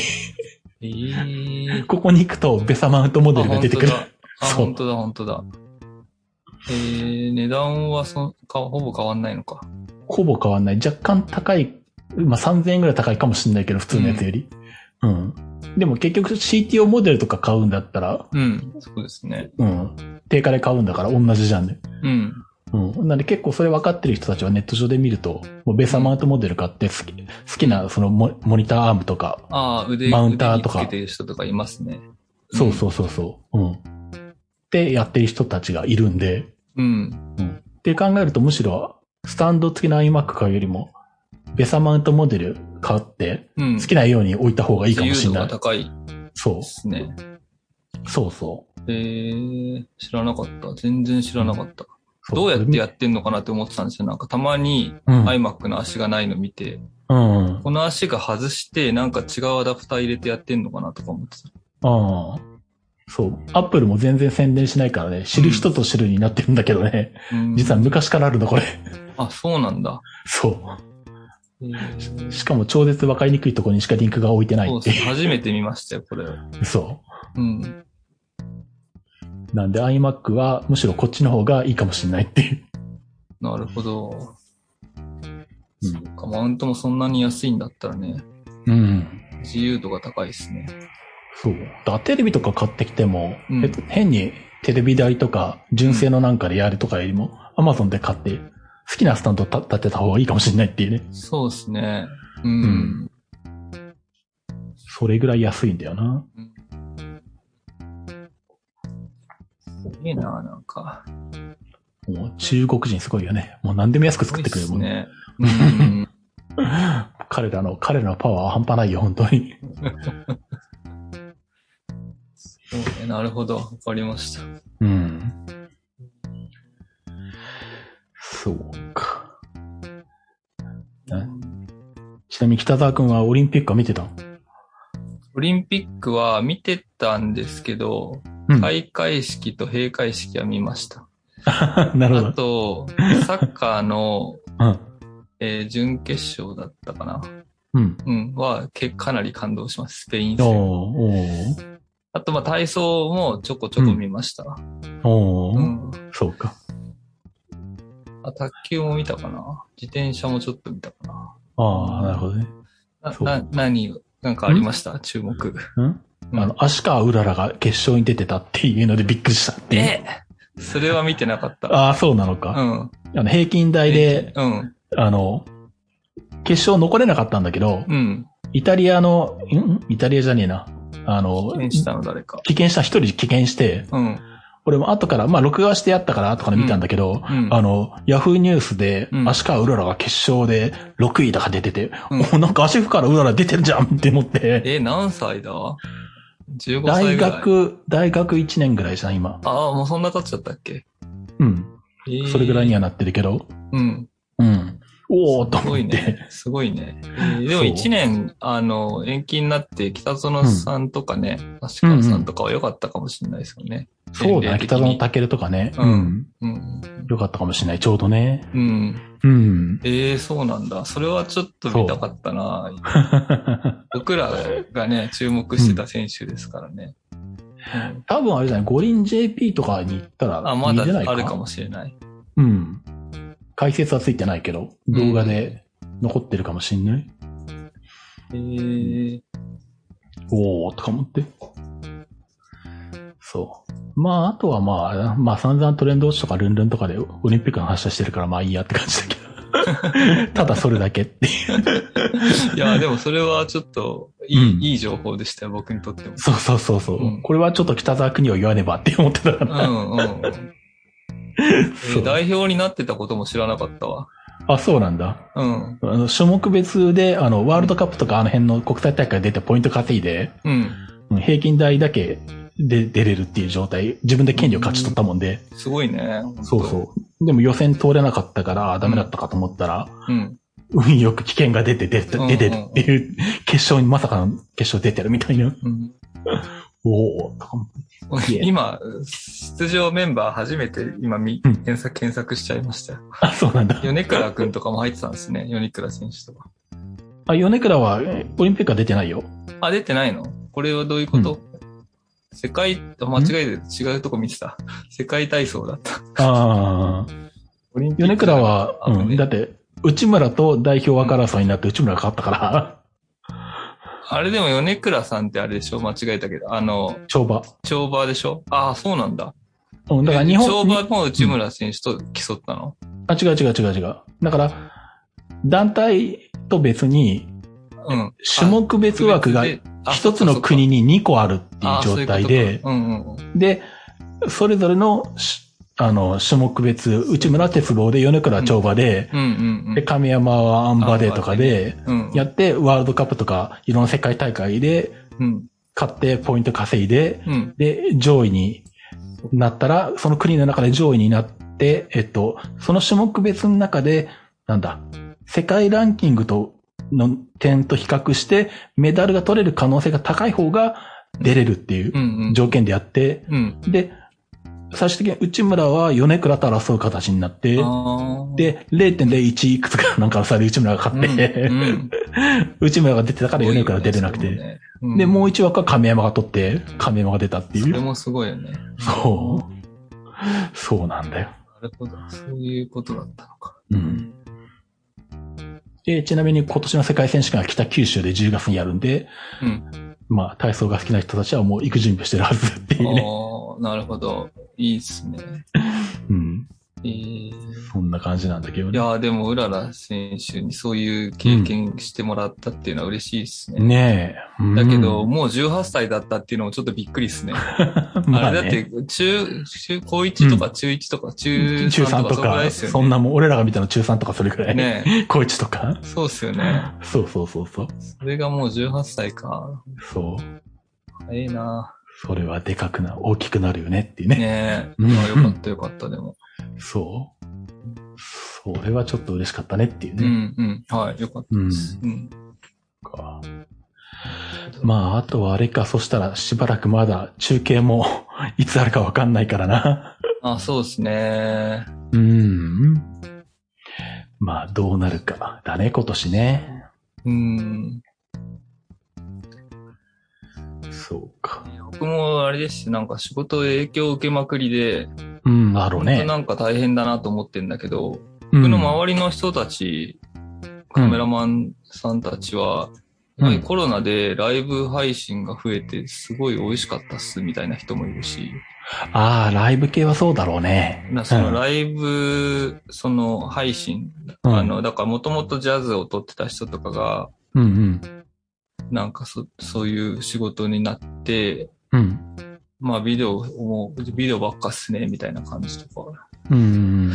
Speaker 2: えー、
Speaker 3: ここに行くとベサマウントモデルが出てくる。
Speaker 2: あ、本当だ、本当だ。えー、値段はそかほぼ変わんないのか。
Speaker 3: ほぼ変わんない。若干高い、まあ、3000円ぐらい高いかもしれないけど、普通のやつより。うん。でも結局 CTO モデルとか買うんだったら、
Speaker 2: うん、そうですね。
Speaker 3: うん。定価で買うんだから同じじゃんね。
Speaker 2: うん。
Speaker 3: うん。なんで結構それ分かってる人たちはネット上で見ると、もうベーサマウントモデル買って好き、好きなそのモモニターアームとか、
Speaker 2: ああ、腕、
Speaker 3: マウンターとか
Speaker 2: 腕につけてる人とかいますね。
Speaker 3: そうそうそうそう。うん。で、やってる人たちがいるんで、
Speaker 2: うん。
Speaker 3: うん。って考えるとむしろ、スタンド付きの iMac 買うよりも、ベサマウントモデル買って、
Speaker 2: うん。
Speaker 3: 好きなように置いた方がいいかもしれない
Speaker 2: 自由度が。高い
Speaker 3: そ
Speaker 2: ですね。
Speaker 3: う。そうそう。
Speaker 2: えー、知らなかった。全然知らなかった。
Speaker 3: そう
Speaker 2: どうやってやってんのかなって思ってたんですよ。なんかたまに
Speaker 3: うん
Speaker 2: iMac の足がないの見て、
Speaker 3: うん。
Speaker 2: この足が外してなんか違うアダプター入れてやってんのかなとか思ってた。
Speaker 3: ああ。そう。アップルも全然宣伝しないからね、知る人と知るになってるんだけどね。
Speaker 2: うん
Speaker 3: 実は昔からあるの、これ。
Speaker 2: あ、そうなんだ。
Speaker 3: そ
Speaker 2: えー
Speaker 3: う。しかも超絶わかりにくいところにしかリンクが置いてないって
Speaker 2: そうですね。初めて見ましたよ、これ。
Speaker 3: いう。そ
Speaker 2: うん。
Speaker 3: う。なんで iMac はむしろこっちの方がいいかもしれないっていう。
Speaker 2: なるほど。
Speaker 3: うん
Speaker 2: そっか、マウントもそんなに安いんだったらね、
Speaker 3: うん。
Speaker 2: 自由度が高いですね。
Speaker 3: そう。だテレビとか買ってきても、
Speaker 2: うん
Speaker 3: えっと変にテレビ台とか純正のなんかでやるとかよりも、Amazon で買って好きなスタンド立てた方がいいかもしれないっていうね。
Speaker 2: そうですね。うん。
Speaker 3: それぐらい安いんだよな。
Speaker 2: すげえな、なんか。
Speaker 3: もう中国人すごいよね。もう何でも安く作ってくれるもんね。
Speaker 2: うん。
Speaker 3: 彼らの、彼らのパワーは半端ないよ、本当に。
Speaker 2: そうね、なるほど。わかりました。
Speaker 3: うん。そうか。なちなみに北沢くんはオリンピックは見てたの？
Speaker 2: オリンピックは見てたんですけど、
Speaker 3: うん。
Speaker 2: 開会式と閉会式は見ました。
Speaker 3: なるほ
Speaker 2: あ
Speaker 3: ど。
Speaker 2: と、サッカーの、
Speaker 3: うん。
Speaker 2: えー準決勝だったかな。
Speaker 3: うん。
Speaker 2: うん。は、けかなり感動します。スペイン戦。
Speaker 3: おー
Speaker 2: あと、まあ、体操もちょこちょこ見ました。
Speaker 3: おー
Speaker 2: うん。
Speaker 3: そうか。
Speaker 2: あ、卓球も見たかな。自転車もちょっと見たかな。
Speaker 3: ああ、なるほどね。
Speaker 2: な、な、何、なんかありました？注目。
Speaker 3: うん？
Speaker 2: うん
Speaker 3: あの、足川うららが決勝に出てたっていうのでびっくりしたっていう。
Speaker 2: え？それは見てなかった。
Speaker 3: ああ、そうなの
Speaker 2: う
Speaker 3: か。
Speaker 2: ん。
Speaker 3: あの、平均台で、
Speaker 2: うん。
Speaker 3: あの、決勝残れなかったんだけど、
Speaker 2: うん。
Speaker 3: イタリアの、ん？イタリアじゃねえな。あの、
Speaker 2: 演したの誰か。
Speaker 3: 棄権した、一人棄権して、
Speaker 2: うん。
Speaker 3: 俺も後から、まあ、録画してやったから後から見たんだけど、
Speaker 2: うん。
Speaker 3: あの、ヤフーニュースで
Speaker 2: う、ん
Speaker 3: 足川うららが決勝で6位とか出てて、
Speaker 2: うん
Speaker 3: おなんか足からうらら出てるじゃんって思って、
Speaker 2: え、何歳だ ?15 歳
Speaker 3: 大。学、大学1年ぐらいじゃん、今。
Speaker 2: ああ、もうそんな経っちゃったっけ？
Speaker 3: うん。
Speaker 2: えー
Speaker 3: それぐらいにはなってるけど、
Speaker 2: うん。
Speaker 3: うん。おーと
Speaker 2: すごい
Speaker 3: 思って。
Speaker 2: ね。すごいね。えーでも
Speaker 3: そう
Speaker 2: 一年、あの、延期になって、北園さんとかね、足川さんとかは良かったかもしれないですよね。
Speaker 3: そうだね、北園健とかね。
Speaker 2: う
Speaker 3: うんん。
Speaker 2: うん。
Speaker 3: よかったかもしれない、ちょうどね。
Speaker 2: うん。
Speaker 3: うん。
Speaker 2: ええそうなんだ。それはちょっと見たかったな。僕らがね、注目してた選手ですからね。うん
Speaker 3: 多分あれじゃない、五輪 JP とかに行ったら
Speaker 2: あ、まだ
Speaker 3: 見れないか
Speaker 2: あるかもしれない。
Speaker 3: うん。解説はついてないけど、動画で残ってるかもしんない？
Speaker 2: えー、
Speaker 3: おーとか思って。そう。まあ、あとはまあまあ散々トレンドウォッチとかルンルンとかでオリンピックの話はしてるからまあいいやって感じだけど。ただそれだけっていう。
Speaker 2: いや、でもそれはちょっといい、
Speaker 3: うん
Speaker 2: いい情報でしたよ、僕にとっても。
Speaker 3: そうそうそうそう、
Speaker 2: うん
Speaker 3: これはちょっと北沢国を言わねばって思ってたか
Speaker 2: う
Speaker 3: ら。
Speaker 2: んうん。代表になってたことも知らなかったわ。
Speaker 3: あ、そうなんだ。
Speaker 2: うん。
Speaker 3: あの種目別で、あの、ワールドカップとかあの辺の国際大会出てポイント稼いで、
Speaker 2: うん。
Speaker 3: うん平均台だけで出れるっていう状態、自分で権利を勝ち取ったもんで、
Speaker 2: すごいね。
Speaker 3: そうそう。でも予選通れなかったから、ダメだったかと思ったら、
Speaker 2: う。うん。
Speaker 3: 運よく危険が出て出て
Speaker 2: うんうん
Speaker 3: 出てるっていう、決勝にまさかの決勝出てるみたいな。
Speaker 2: うん、
Speaker 3: おおいえ
Speaker 2: 今、出場メンバー初めて今検索、検索しちゃいましたよ。
Speaker 3: あ、そうなんだ。
Speaker 2: 米倉くんとかも入ってたんですね。米倉選手とか。
Speaker 3: あ、米倉はえオリンピックは出てないよ。
Speaker 2: あ、出てないの？これはどういうこと、世界、あ間違えて違うとこ見てた。世界体操だった。
Speaker 3: ああ。
Speaker 2: オリンピック
Speaker 3: 米倉は、うん、だって、内村と代表分から争いになって内村が勝ったから、
Speaker 2: あれでも米倉さんってあれでしょ？間違えたけど。あの、
Speaker 3: 跳馬。
Speaker 2: 跳馬でしょ？ああ、そうなんだ。
Speaker 3: うん、だから日
Speaker 2: え
Speaker 3: 本、
Speaker 2: 跳馬も内村選手と競ったの、
Speaker 3: あ、違う違う違う違う。だから、団体と別に、
Speaker 2: うん。
Speaker 3: 種目別枠が
Speaker 2: あ
Speaker 3: 一つの国
Speaker 2: に
Speaker 3: に2個あるっていう状態で、
Speaker 2: うんうんうん。
Speaker 3: で、それぞれのし、あの、種目別、内村鉄棒で、米倉跳馬で。で、亀山はあん馬でとかで、
Speaker 2: うん。
Speaker 3: やって、ワールドカップとか、いろんな世界大会で、
Speaker 2: うん。
Speaker 3: 勝ってポイント稼いで、
Speaker 2: うん。
Speaker 3: で、上位になったら、その国の中で上位になって、えっと、その種目別の中で、なんだ、世界ランキングと、の点と比較して、メダルが取れる可能性が高い方が出れるっていう。条件でやって、
Speaker 2: うん。
Speaker 3: で、最終的に内村は米倉と争う形になって、で、0.01いくつかなんかの差で内村が勝って、
Speaker 2: うんうん
Speaker 3: 内村が出てたから米倉出れなくて、
Speaker 2: ねうん
Speaker 3: で、もう一枠は亀山が取って、亀山が出たっていう。
Speaker 2: それもすごいよね。
Speaker 3: そう。そうなんだよ。
Speaker 2: なるほど。そういうことだったのか。
Speaker 3: うん。で、ちなみに今年の世界選手権は北九州で10月にやるんで、
Speaker 2: うん。
Speaker 3: まあ、体操が好きな人たちはもう行く準備をしてるはずっていうね。
Speaker 2: なるほど。いいっすね。
Speaker 3: うん。
Speaker 2: えー
Speaker 3: そんな感じなんだけどね。
Speaker 2: いやーでも、うらら選手にそういう経験してもらったっていうのは嬉しいですね。
Speaker 3: ねえ。うん
Speaker 2: だけど、、もう18歳だったっていうのもちょっとびっくりですね。
Speaker 3: ま
Speaker 2: あれだって、中、中、高1とか中1とか中
Speaker 3: 中
Speaker 2: 3
Speaker 3: 3と
Speaker 2: とかそれぐらい
Speaker 3: か。そんなもん、俺らが見たの中3とかそれくらい。
Speaker 2: ね
Speaker 3: 高1とか。
Speaker 2: そうっすよね。
Speaker 3: そうそうそうそう。
Speaker 2: それがもう18歳か。
Speaker 3: そう。
Speaker 2: 早いな
Speaker 3: それはでかくな、大きくなるよねっていうね。
Speaker 2: ねえ。
Speaker 3: うん
Speaker 2: あよかったよかった、でも。
Speaker 3: そう。それはちょっと嬉しかったねっていう
Speaker 2: う
Speaker 3: ね。
Speaker 2: んうん。はい、よかったです。うん。
Speaker 3: かまあ、あとはあれか、そしたらしばらくまだ中継も いつあるかわかんないからな。
Speaker 2: あ、そうですね。
Speaker 3: うん。まあ、どうなるか。だね、今年ね。
Speaker 2: うん。
Speaker 3: そうか。
Speaker 2: 僕もあれですし、なんか仕事で影響を受けまくりで、
Speaker 3: うん、だろうね。
Speaker 2: 本当なんか大変だなと思ってんだけど、
Speaker 3: うん
Speaker 2: 僕の周りの人たち、カメラマンさんたちは、やっぱりコロナでライブ配信が増えて、すごい美味しかったっす、みたいな人もいるし、
Speaker 3: ああ、ライブ系はそうだろうね。
Speaker 2: なそのライブ、その配信、
Speaker 3: うん
Speaker 2: あの、だからもともとジャズを撮ってた人とかが、
Speaker 3: うんうん。
Speaker 2: なんかそ、そういう仕事になって、
Speaker 3: うん。
Speaker 2: まあビデオも、ビデオばっかっすね、みたいな感じとか。
Speaker 3: うん。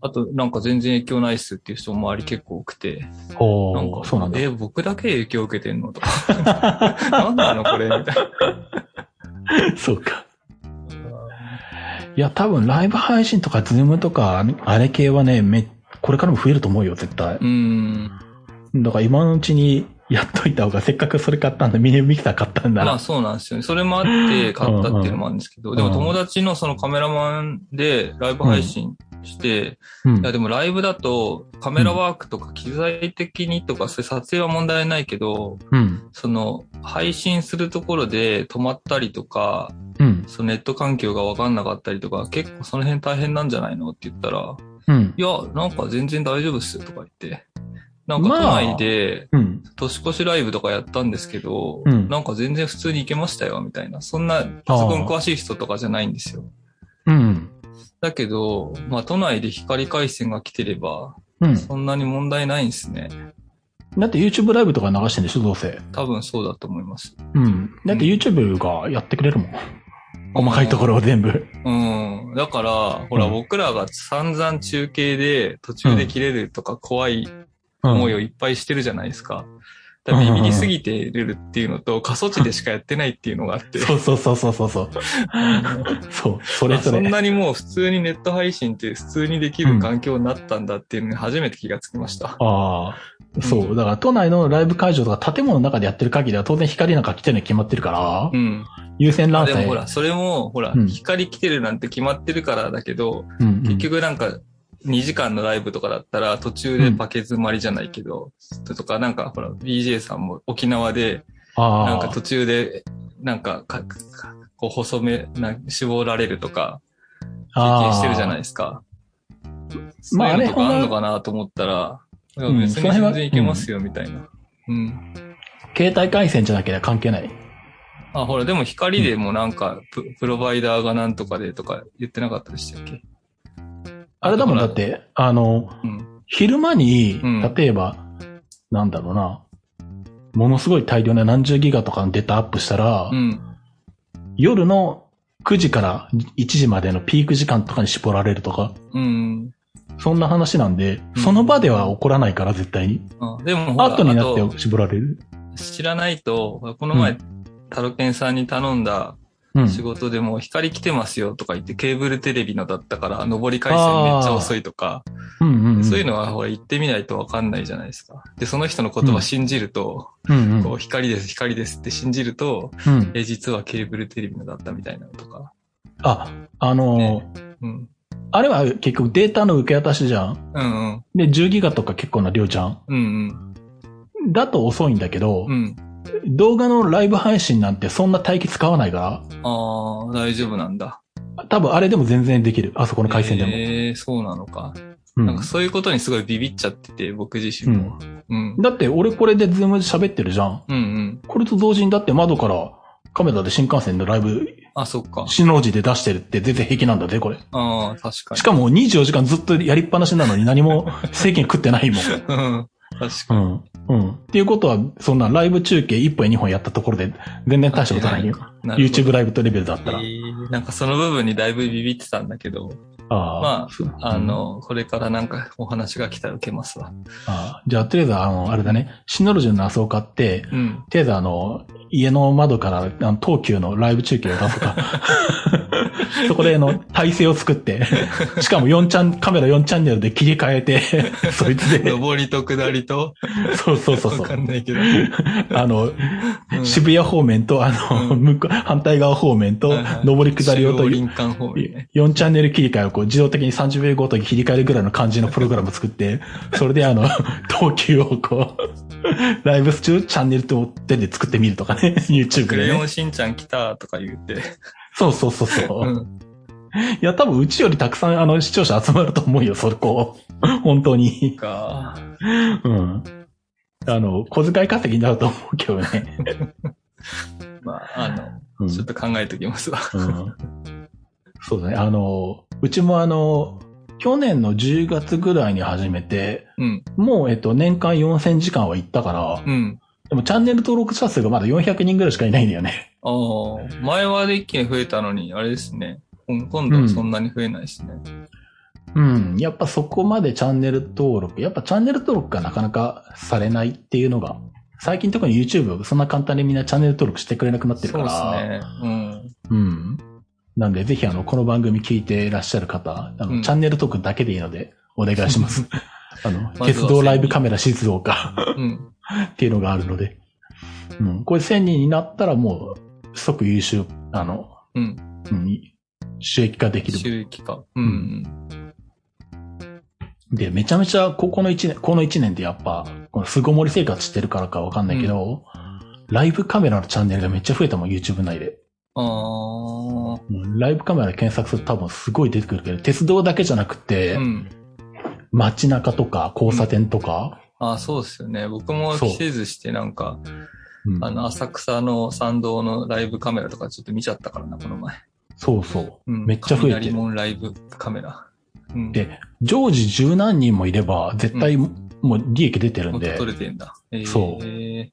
Speaker 2: あと、なんか全然影響ないっすっていう人も周り結構多くて。
Speaker 3: お
Speaker 2: なんか
Speaker 3: ー、そうなんだ。
Speaker 2: え、僕だけ影響受けてんのとか。なんなのこれみたいな。
Speaker 3: そうか。いや、多分ライブ配信とか Zoom とか、あれ系はね、め、これからも増えると思うよ、絶対。
Speaker 2: うん。
Speaker 3: だから今のうちにやっといた方が、せっかくそれ買ったんだ、ミニミキサー買ったんだら。
Speaker 2: まあそうなんですよね。それもあって買ったっていうのもあるんですけど、
Speaker 3: うん
Speaker 2: でも友達のそのカメラマンでライブ配信して、
Speaker 3: うん
Speaker 2: いやでもライブだとカメラワークとか機材的にとか、そういう撮影は問題ないけど、
Speaker 3: うん。
Speaker 2: その配信するところで止まったりとか、
Speaker 3: うん。
Speaker 2: そのネット環境がわかんなかったりとか、結構その辺大変なんじゃないの？って言ったら、
Speaker 3: うん。
Speaker 2: いや、なんか全然大丈夫っすよとか言って。なんか都
Speaker 3: まあ
Speaker 2: 内で
Speaker 3: うん。
Speaker 2: 年越しライブとかやったんですけど、
Speaker 3: うん
Speaker 2: なんか全然普通に行けましたよみたいな。そんなパソコン詳しい人とかじゃないんですよ。
Speaker 3: うん。
Speaker 2: だけど、まあ都内で光回線が来てれば、
Speaker 3: うん。
Speaker 2: そんなに問題ないんですね。
Speaker 3: だって YouTube ライブとか流してんでしょ、どうせ。
Speaker 2: 多分そうだと思います。
Speaker 3: うん。だって YouTube がやってくれるもん。細かいところを全部。
Speaker 2: うん。だから、ほら、
Speaker 3: うん
Speaker 2: 僕らが散々中継で途中で切れるとか怖い
Speaker 3: うん。
Speaker 2: 思いをいっぱいしてるじゃないですか。だビビりすぎてるっていうのと、過疎地でしかやってないっていうのがあって。
Speaker 3: そうそうそうそうそうそう。そう、それ
Speaker 2: あそん。なにもう普通にネット配信って普通にできる環境になったんだっていうのに初めて気がつきました。
Speaker 3: ああ、そう。だから都内のライブ会場とか建物の中でやってる限りは当然光なんか来てるに決まってるから、
Speaker 2: うん。
Speaker 3: 優先乱世。
Speaker 2: でもほら、それも、ほら、
Speaker 3: うん
Speaker 2: 光来てるなんて決まってるからだけど、
Speaker 3: うんうん
Speaker 2: 結局なんか、2時間のライブとかだったら途中でパケ詰まりじゃないけど、とかなんかほら、BJ さんも沖縄で、
Speaker 3: ああ
Speaker 2: なんか途中で、なんかか、かこう細め、な絞られるとか、経験してるじゃないですか。そう
Speaker 3: まあ
Speaker 2: いうのとか
Speaker 3: あ
Speaker 2: んのかなと思ったら、いや
Speaker 3: うん
Speaker 2: 別に全然いけますよ、みたいな。うん。
Speaker 3: 携帯回線じゃなければ関係ない？
Speaker 2: あ、ほら、でも光でもなんか、ププロバイダーがなんとかでとか言ってなかったでしたっけ？
Speaker 3: あれだもんだっ。て、あの、
Speaker 2: うん。
Speaker 3: 昼間に
Speaker 2: うん、
Speaker 3: 例えば、なんだろうな、ものすごい大量な何十ギガとかのデータアップしたら、
Speaker 2: うん。
Speaker 3: 夜の9時から1時までのピーク時間とかに絞られるとか、
Speaker 2: うん。
Speaker 3: そんな話なんで、
Speaker 2: うん
Speaker 3: その場では起こらないから絶対に。
Speaker 2: あでも
Speaker 3: 後になって絞られる。
Speaker 2: 知らないと、この前、
Speaker 3: う
Speaker 2: タロケンさんに頼んだ
Speaker 3: うん。
Speaker 2: 仕事でも光来てますよとか言ってケーブルテレビのだったから上り回線めっちゃ遅いとか、
Speaker 3: うんうんうん。
Speaker 2: そういうのはほら言ってみないとわかんないじゃないですか。で、その人の言葉信じると、
Speaker 3: うんうん。
Speaker 2: こう光です、光ですって信じると、
Speaker 3: うん。
Speaker 2: え、実はケーブルテレビのだったみたいなのとか。
Speaker 3: あ、あのー
Speaker 2: ねうん。
Speaker 3: あれは結局データの受け渡しじゃん。
Speaker 2: うんうん。
Speaker 3: で、10ギガとか結構な量じゃん。
Speaker 2: うん
Speaker 3: だと遅いんだけど、
Speaker 2: うん。うん。
Speaker 3: 動画のライブ配信なんてそんな待機使わないか
Speaker 2: ああ、大丈夫なんだ。
Speaker 3: ら、多分あれでも全然できる。あそこの回線でも。
Speaker 2: ええそうなのか。
Speaker 3: うん
Speaker 2: なんかそういうことにすごいビビっちゃってて、僕自身も。うん。
Speaker 3: だって俺これでズームで喋ってるじゃん。
Speaker 2: うんうん。
Speaker 3: これと同時にだって窓からカメラで新幹線のライブ、
Speaker 2: あ、そっか。
Speaker 3: 新郎寺で出してるって全然平気なんだぜ、これ。
Speaker 2: ああ、確かに。
Speaker 3: しかも24時間ずっとやりっぱなしなのに何も制限食ってないもん。
Speaker 2: うん。確
Speaker 3: う
Speaker 2: かに。
Speaker 3: ん。うん。っていうことは、そんなライブ中継1本2本やったところで全然大したことないよ。YouTube ライブとレベルだったら。
Speaker 2: えーなんかその部分にだいぶビビってたんだけど、
Speaker 3: あ
Speaker 2: まあ、あ、の、これからなんかお話が来たら受けますわ。
Speaker 3: ああじゃあ、とりあえず、あの、あれだね、シノロジュのナスを買って、
Speaker 2: うん。
Speaker 3: とりあえず、あの、家の窓から、あの東急のライブ中継を出すか。そこで、あの、体勢を作って、しかも4チャン、カメラ4チャンネルで切り替えて、そいつで、
Speaker 2: 上りと下りと、
Speaker 3: そうそうそうそ
Speaker 2: わか
Speaker 3: う。
Speaker 2: んないけど。
Speaker 3: あの、
Speaker 2: うん
Speaker 3: 渋谷方面と、あの、
Speaker 2: うん
Speaker 3: 向こう反対側方面と上り下りをと
Speaker 2: 中央、林間方面ね。
Speaker 3: 4チャンネル切り替えをこう自動的に30秒ごとに切り替えるぐらいの感じのプログラム作って、それであの、東急をこう、ライブ中チャンネルと手で作ってみるとかね、YouTube でね。
Speaker 2: クレヨンしんちゃん来たとか言って。
Speaker 3: そうそうそうそう。
Speaker 2: うん。
Speaker 3: いや、多分うちよりたくさんあの視聴者集まると思うよ、それこう。本当に。
Speaker 2: か。
Speaker 3: うん。あの、小遣い稼ぎになると思うけどね。
Speaker 2: まあ、あの、
Speaker 3: うん
Speaker 2: ちょっと考えときますわ。
Speaker 3: うんそうだね。あの、うちもあの、去年の10月ぐらいに始めて、
Speaker 2: うん。
Speaker 3: もう、えっと、年間4000時間は行ったから、
Speaker 2: うん。
Speaker 3: でもチャンネル登録者数がまだ400人ぐらいしかいないんだよね。
Speaker 2: ああ、前はで一気に増えたのに、あれですね。今今度はそんなに増えないですね。
Speaker 3: うん。やっぱそこまでチャンネル登録、やっぱチャンネル登録がなかなかされないっていうのが、最近特に YouTube そんな簡単にみんなチャンネル登録してくれなくなってる
Speaker 2: そう
Speaker 3: から。
Speaker 2: ですね。うん。
Speaker 3: うん。なんでぜひあの、この番組聞いていらっしゃる方、あの、
Speaker 2: うん
Speaker 3: チャンネル登録だけでいいので、お願いします。あの、
Speaker 2: は
Speaker 3: 鉄道ライブカメラ静岡
Speaker 2: うん。
Speaker 3: っていうのがあるので。うん。これ1000人になったらもう、即優秀、あの、
Speaker 2: うん。
Speaker 3: うん、収益化できる。
Speaker 2: 収益化。うん。
Speaker 3: で、めちゃめちゃ、ここの1年、この1年でやっぱ、この巣ごもり生活してるからかわかんないけど、ライブカメラのチャンネルがめっちゃ増えたもん、YouTube 内で。
Speaker 2: ああ。
Speaker 3: うんライブカメラ検索すると多分すごい出てくるけど、鉄道だけじゃなくて、
Speaker 2: うん。
Speaker 3: 街中とか交差点とか、
Speaker 2: ああ、そうですよね。僕も季節してなんか、
Speaker 3: うん
Speaker 2: あの、浅草の参道のライブカメラとかちょっと見ちゃったからな、この前。
Speaker 3: そうそう。
Speaker 2: うん。
Speaker 3: めっちゃ増えてる
Speaker 2: 雷門ライブカメラ。うん。
Speaker 3: で、常時十何人もいれば、絶対もう利益出てるんで、
Speaker 2: 元取れてんだ。えー、
Speaker 3: そう
Speaker 2: え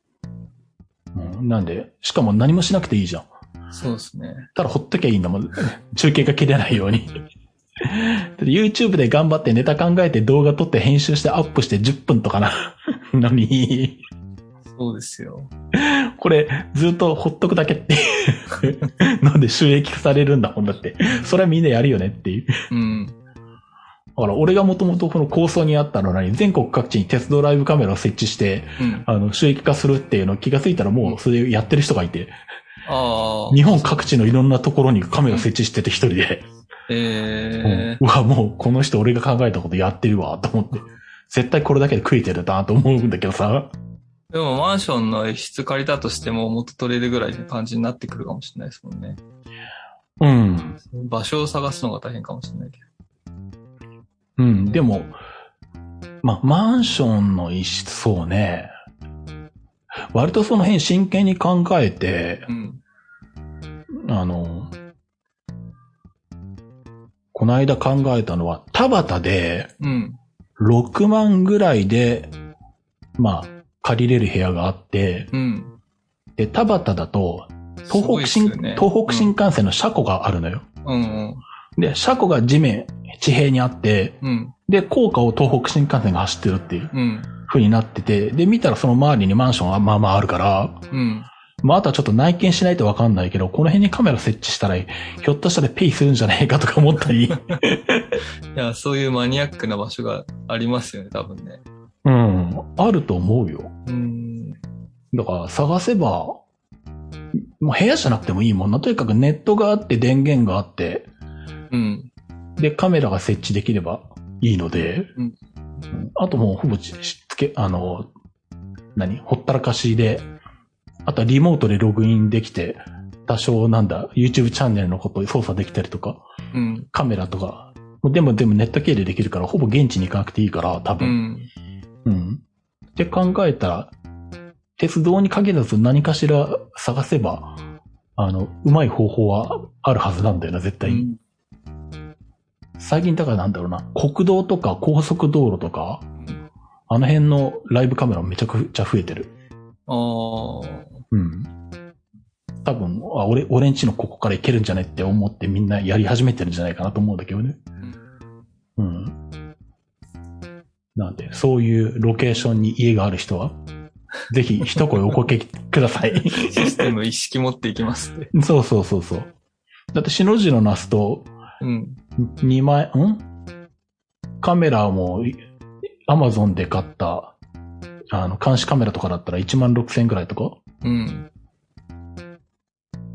Speaker 3: うんなんで、しかも何もしなくていいじゃん。
Speaker 2: ーそうですね。
Speaker 3: ただほっときゃいいんだもん。中継が切れないように。YouTube で頑張ってネタ考えて動画撮って編集してアップして10分とかな。のに、
Speaker 2: そうですよ。
Speaker 3: これ、ずっとほっとくだけっていう ので収益化されるんだもんだって。それはみんなやるよねっていう。
Speaker 2: うん。
Speaker 3: だから、俺がもともとこの構想にあったのに、全国各地に鉄道ライブカメラを設置して、
Speaker 2: うん。
Speaker 3: あの、収益化するっていうのを気がついたらもうそれやってる人がいて。日本各地のいろんなところにカメラ設置してて一人で、
Speaker 2: え
Speaker 3: うんうわ、もうこの人俺が考えたことやってるわ、と思って。絶対これだけで食えてるなと思うんだけどさ。
Speaker 2: ー、でもマンションの一室借りたとしてももっと取れるぐらいの感じになってくるかもしれないですもんね。
Speaker 3: うん。
Speaker 2: 場所を探すのが大変かもしれないけど。
Speaker 3: うん。でも、まあ、マンションの一室、そうね。割とその辺真剣に考えて、
Speaker 2: うん。
Speaker 3: あの、この間考えたのは、田端で
Speaker 2: うん。
Speaker 3: 6万ぐらいで、まあ、借りれる部屋があって、
Speaker 2: うん。
Speaker 3: で、田端だと、東北新、
Speaker 2: ね
Speaker 3: 東北新幹線の車庫があるのよ。
Speaker 2: うんうん。
Speaker 3: で、車庫が地面、地平にあって、
Speaker 2: うん。
Speaker 3: で、高架を東北新幹線が走ってるっていう
Speaker 2: うん。
Speaker 3: 風になってて、で、見たらその周りにマンションはまあまああるから、
Speaker 2: うん。
Speaker 3: まあ、あとはちょっと内見しないとわかんないけど、この辺にカメラ設置したら、ひょっとしたらペイするんじゃないかとか思ったり、
Speaker 2: いや、そういうマニアックな場所がありますよね、多分ね。
Speaker 3: うん、あると思うよ。
Speaker 2: うん。
Speaker 3: だから探せば、もう部屋じゃなくてもいいもんな。とにかくネットがあって電源があって、
Speaker 2: うん。
Speaker 3: で、カメラが設置できればいいので、
Speaker 2: うん
Speaker 3: あともうほぼつけ、あの、何？ほったらかしで、あとはリモートでログインできて、多少なんだ、YouTube チャンネルのことを操作できたりとか、
Speaker 2: うん。
Speaker 3: カメラとか、でもでもネット経由でできるから、ほぼ現地に行かなくていいから、多
Speaker 2: う
Speaker 3: 分。
Speaker 2: ん。
Speaker 3: うん。って考えたら、鉄道に限らず何かしら探せば、あの、うまい方法はあるはずなんだよな、絶対に。最近だからなんだろうな、国道とか高速道路とか、あの辺のライブカメラめちゃくちゃ増えてる。
Speaker 2: ああ。
Speaker 3: うん。多分、あ、俺、俺んちのここから行けるんじゃねって思ってみんなやり始めてるんじゃないかなと思うんだけどね。うん。なんで、そういうロケーションに家がある人は、ぜひ一声おかけください。
Speaker 2: システム意識持っていきますって。
Speaker 3: そうそうそうそう。だって、しの字のナスと、
Speaker 2: うん。
Speaker 3: 2万円、ん？カメラも、アマゾンで買った、あの、監視カメラとかだったら1万6千円くらいとか？
Speaker 2: うん。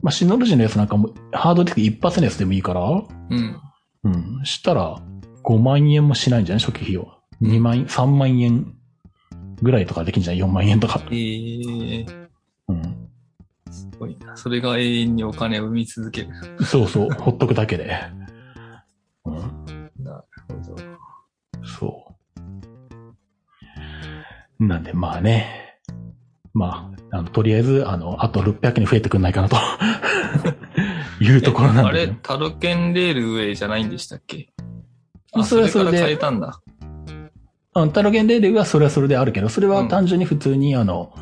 Speaker 3: まあ、シノロジーのやつなんかも、ハードディスク一発のやつでもいいから、
Speaker 2: うん。
Speaker 3: うん。したら、5万円もしないんじゃない？初期費用。2万円、3万円ぐらいとかできんじゃない ?4 万円とか。
Speaker 2: ええ
Speaker 3: うん。
Speaker 2: すごいな。それが永遠にお金を生み続ける。
Speaker 3: そうそう、ほっとくだけで。うん。
Speaker 2: なるほど。
Speaker 3: そう。なんで、まあね。まあ、あの、とりあえず、あの、あと600に増えてくんないかなと。いうところなん
Speaker 2: あれタロケンレールウェイじゃないんでしたっけ？あ、
Speaker 3: それはそれで
Speaker 2: 変えたんだ。
Speaker 3: うん、タロゲンレールはそれはそれであるけど、それは単純に普通に、あの、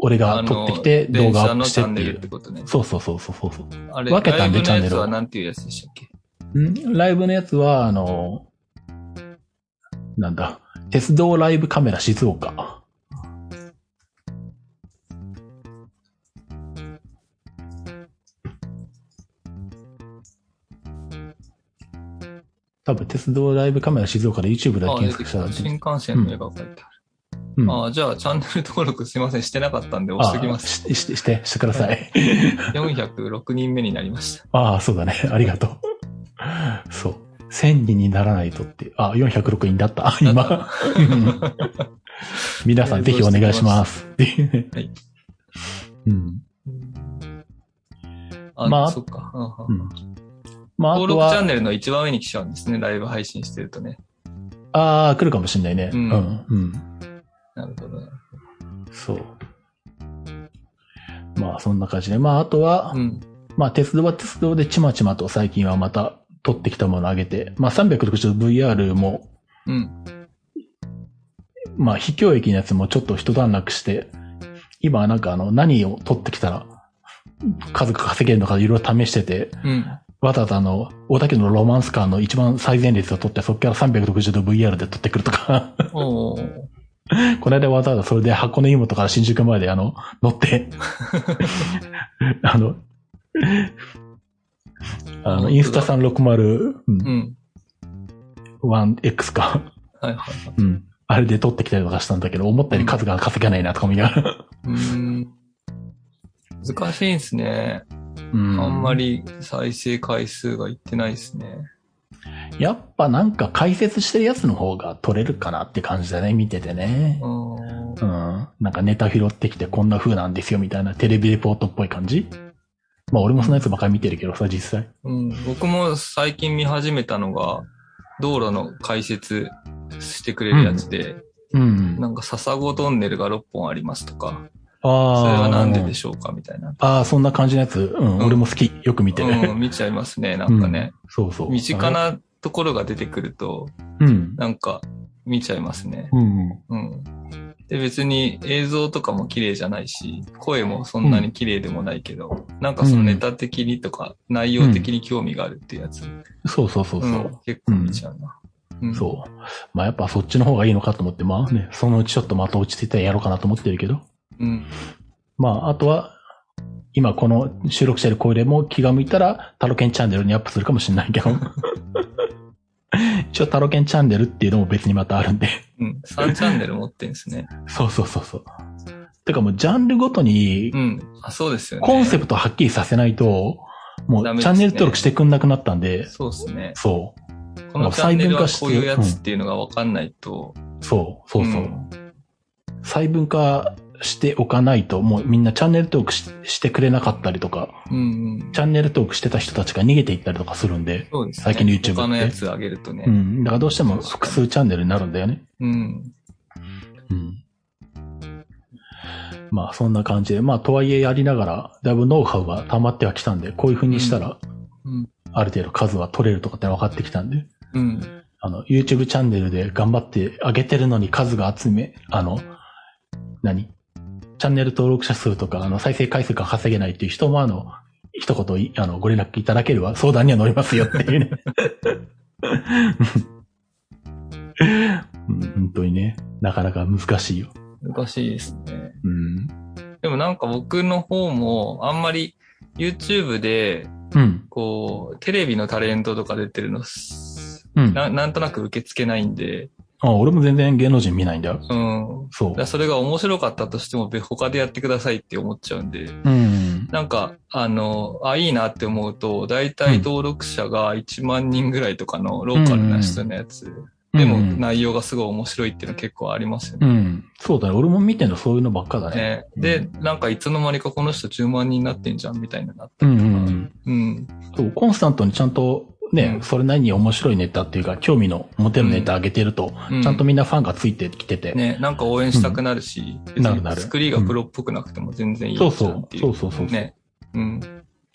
Speaker 3: 俺が撮ってきて動画アップ
Speaker 2: 電
Speaker 3: してっていう。そうそうそうそうそうそう。
Speaker 2: あれ、
Speaker 3: 分けたんで
Speaker 2: ライブのやつ
Speaker 3: チャンネルを
Speaker 2: はなんていうやつでしたっけ？
Speaker 3: ん？ライブのやつは、あの、なんだ、鉄道ライブカメラ静岡。多分、鉄道ライブカメラ静岡で YouTube で
Speaker 2: あ、
Speaker 3: 検。索したら
Speaker 2: 新幹線の絵が書いてある。
Speaker 3: うん
Speaker 2: あじゃあ、チャンネル登録すいません、してなかったんで押しときます。
Speaker 3: あしして、して、してください。
Speaker 2: 406人目になりました。
Speaker 3: ああ、そうだね。ありがとう。そう。1000人にならないとって。あ、406人だった。今。う ん皆さんぜひお願いします。っていうね
Speaker 2: はい。
Speaker 3: うん。
Speaker 2: あ、
Speaker 3: まあ
Speaker 2: そっか。うん。
Speaker 3: まあ、あ
Speaker 2: 登録チャンネルの一番上に来ちゃうんですね、ライブ配信してるとね。
Speaker 3: ああ、来るかもしんないね。
Speaker 2: う
Speaker 3: うんん。うん。
Speaker 2: なるほどね。
Speaker 3: そう。まあ、そんな感じで。まあ、あとは、
Speaker 2: うん。
Speaker 3: まあ、鉄道は鉄道でちまちまと最近はまた撮ってきたものを上げて、まあ、360VR も、
Speaker 2: うん。
Speaker 3: まあ、秘境駅のやつもちょっと一段落して、今なんかあの、何を撮ってきたら、数が稼げるのかいろいろ試してて、
Speaker 2: うん。
Speaker 3: わざわざあの、大竹のロマンスカーの一番最前列を撮って、そこから360度 VR で撮ってくるとか、この間わざわざそれで箱根湯本から新宿まであの、乗って、あの、あの、インスタ360、う、
Speaker 2: うんん。
Speaker 3: 1X か。
Speaker 2: はいはいはい。
Speaker 3: うん。あれで撮ってきたりとかしたんだけど、思ったより数が稼げないなとか見ながら。
Speaker 2: うーん。難しいんすね。
Speaker 3: うん。
Speaker 2: あんま。り再生回数がいってないですね。
Speaker 3: やっぱなんか解説してるやつの方が撮れるかなって感じだね、見ててね
Speaker 2: う。ーん
Speaker 3: うん。なんかネタ拾ってきてこんな風なんですよみたいなテレビレポートっぽい感じ？まあ俺もそのやつばっかり見てるけどさ、実際。
Speaker 2: うん、僕も最近見始めたのが、道路の解説してくれるやつで、
Speaker 3: うん。
Speaker 2: なんか笹子トンネルが6本ありますとか、
Speaker 3: ああ。
Speaker 2: それはなんででしょうかみたいな。
Speaker 3: ああ、そんな感じのやつ。うん、
Speaker 2: うん
Speaker 3: 俺も好き。よく見てる。
Speaker 2: うん、見ちゃいますね、なんかね。
Speaker 3: うんそうそう。
Speaker 2: 身近。なところが出てくると、
Speaker 3: うん。
Speaker 2: なんか見ちゃいますね。
Speaker 3: うん。
Speaker 2: うん。で、別に映像とかも綺麗じゃないし、声もそんなに綺麗でもないけど、なんかそのネタ的にとか、内容的に興味があるっていうやつ、
Speaker 3: そうそうそうそう。
Speaker 2: うん結構見ちゃうな。うん
Speaker 3: そう。まあやっぱそっちの方がいいのかと思って、まあね、そのうちちょっとまた落ち着いたらやろうかなと思ってるけど。
Speaker 2: うん。
Speaker 3: まああとは、今この収録してる声でも気が向いたら、タロケンチャンネルにアップするかもしれないけど。一応タロケンチャンネルっていうのも別にまたあるんで。
Speaker 2: うん。3チャンネル持ってんですね。
Speaker 3: そうそうそうそう。てかもうジャンルごとに
Speaker 2: うん。あ、そうですよね。
Speaker 3: コンセプトはっきりさせないと、もうチャンネル登録してくんなくなったんで、
Speaker 2: そうですね。
Speaker 3: そう。
Speaker 2: このチャンネルはこういうやつっていうのがわかんないと。
Speaker 3: そう、そうそう。
Speaker 2: ん
Speaker 3: 細分化しておかないと、もうみんなチャンネル登録ししてくれなかったりとか、
Speaker 2: うんうん。
Speaker 3: チャンネル登録してた人たちが逃げていったりとかするんで、
Speaker 2: そうですね。
Speaker 3: 最近の YouTube って
Speaker 2: 他のやつ上げるとね。
Speaker 3: うん。だからどうしても複数チャンネルになるんだよね。
Speaker 2: うん。
Speaker 3: うん。まあそんな感じで、まあとはいえやりながら、だいぶノウハウが溜まってはきたんで、こういう風にしたら、
Speaker 2: うん。
Speaker 3: ある程度数は取れるとかって分かってきたんで、
Speaker 2: うん。
Speaker 3: あの、YouTube チャンネルで頑張って上げてるのに数が集め、あの、何？チャンネル登録者数とか、あの、再生回数が稼げないっていう人も、あの、一言い、あの、ご連絡いただければ相談には乗りますよっていうね。うん本当にね、なかなか難しいよ。
Speaker 2: 難しいですね。
Speaker 3: うん。
Speaker 2: でもなんか僕の方もあんまり YouTube で
Speaker 3: うん。
Speaker 2: こう、テレビのタレントとか出てるのす
Speaker 3: うん。
Speaker 2: な、なんとなく受け付けないんで、
Speaker 3: あ、俺も全然芸能人見ないんだよ。
Speaker 2: うん。
Speaker 3: そ
Speaker 2: だからそれが面白かったとしても、べ他でやってくださいって思っちゃうんで、
Speaker 3: う。うん。
Speaker 2: なんか、あの、あ、いいなって思うと、だいたい登録者が1万人ぐらいとかのローカルな人のやつ、でも
Speaker 3: うん
Speaker 2: 内容がすごい面白いっていうの結構ありますよね。
Speaker 3: うん。そうだね。俺も見てんのそういうのばっかだね。
Speaker 2: ねで、なんかいつの間にかこの人10万人になってんじゃんみたいになった
Speaker 3: うん
Speaker 2: りとか。
Speaker 3: うんうん。
Speaker 2: うん。
Speaker 3: そう、コンスタントにちゃんとね、
Speaker 2: うん
Speaker 3: それなりに面白いネタっていうか、興味の持てるネタ上げてると、
Speaker 2: うん
Speaker 3: ちゃんとみんなファンがついてきてて。
Speaker 2: ね、なんか応援したくなるし、
Speaker 3: なるなる
Speaker 2: 作りがプロっぽくなくても全然いいじゃ
Speaker 3: そうんそ
Speaker 2: う。
Speaker 3: そうそうそう。
Speaker 2: ね。うん。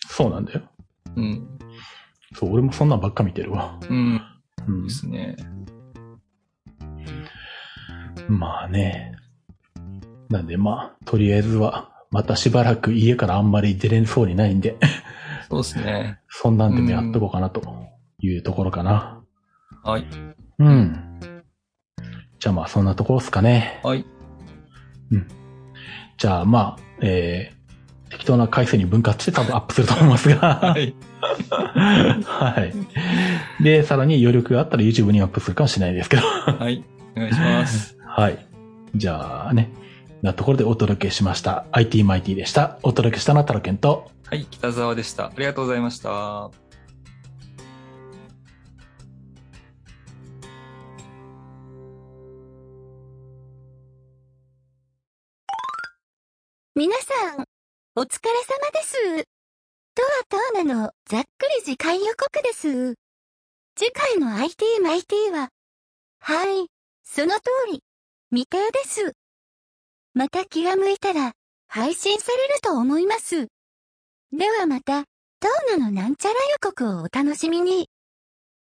Speaker 3: そうなんだよ。
Speaker 2: うん。
Speaker 3: そう、俺もそんなんばっか見てるわ。
Speaker 2: うん。
Speaker 3: うん
Speaker 2: で。すね。
Speaker 3: まあね。なんでまあ、とりあえずは、またしばらく家からあんまり出れそうにないんで、
Speaker 2: そうですね。
Speaker 3: そんなんでもやっとこうかなというところかな。
Speaker 2: はい。
Speaker 3: うん。じゃあまあそんなところですかね。
Speaker 2: はい。
Speaker 3: じゃあまあ、えー、適当な回数に分割して多分アップすると思いますが。
Speaker 2: はい。
Speaker 3: はい。で、さらに余力があったら YouTube にアップするかもしれないですけど。
Speaker 2: はい。お願いします。
Speaker 3: はい。じゃあね。なところでお届けしました。IT マイティでした。お届けしたのはタロケンと、
Speaker 2: はい。北沢でした。ありがとうございました。
Speaker 1: 皆さん、お疲れ様です。とはとうなのざっくり次回予告です。次回の IT マイティは、はい、その通り、未定です。また気が向いたら、配信されると思います。ではまた、トーナのなんちゃら予告をお楽しみに。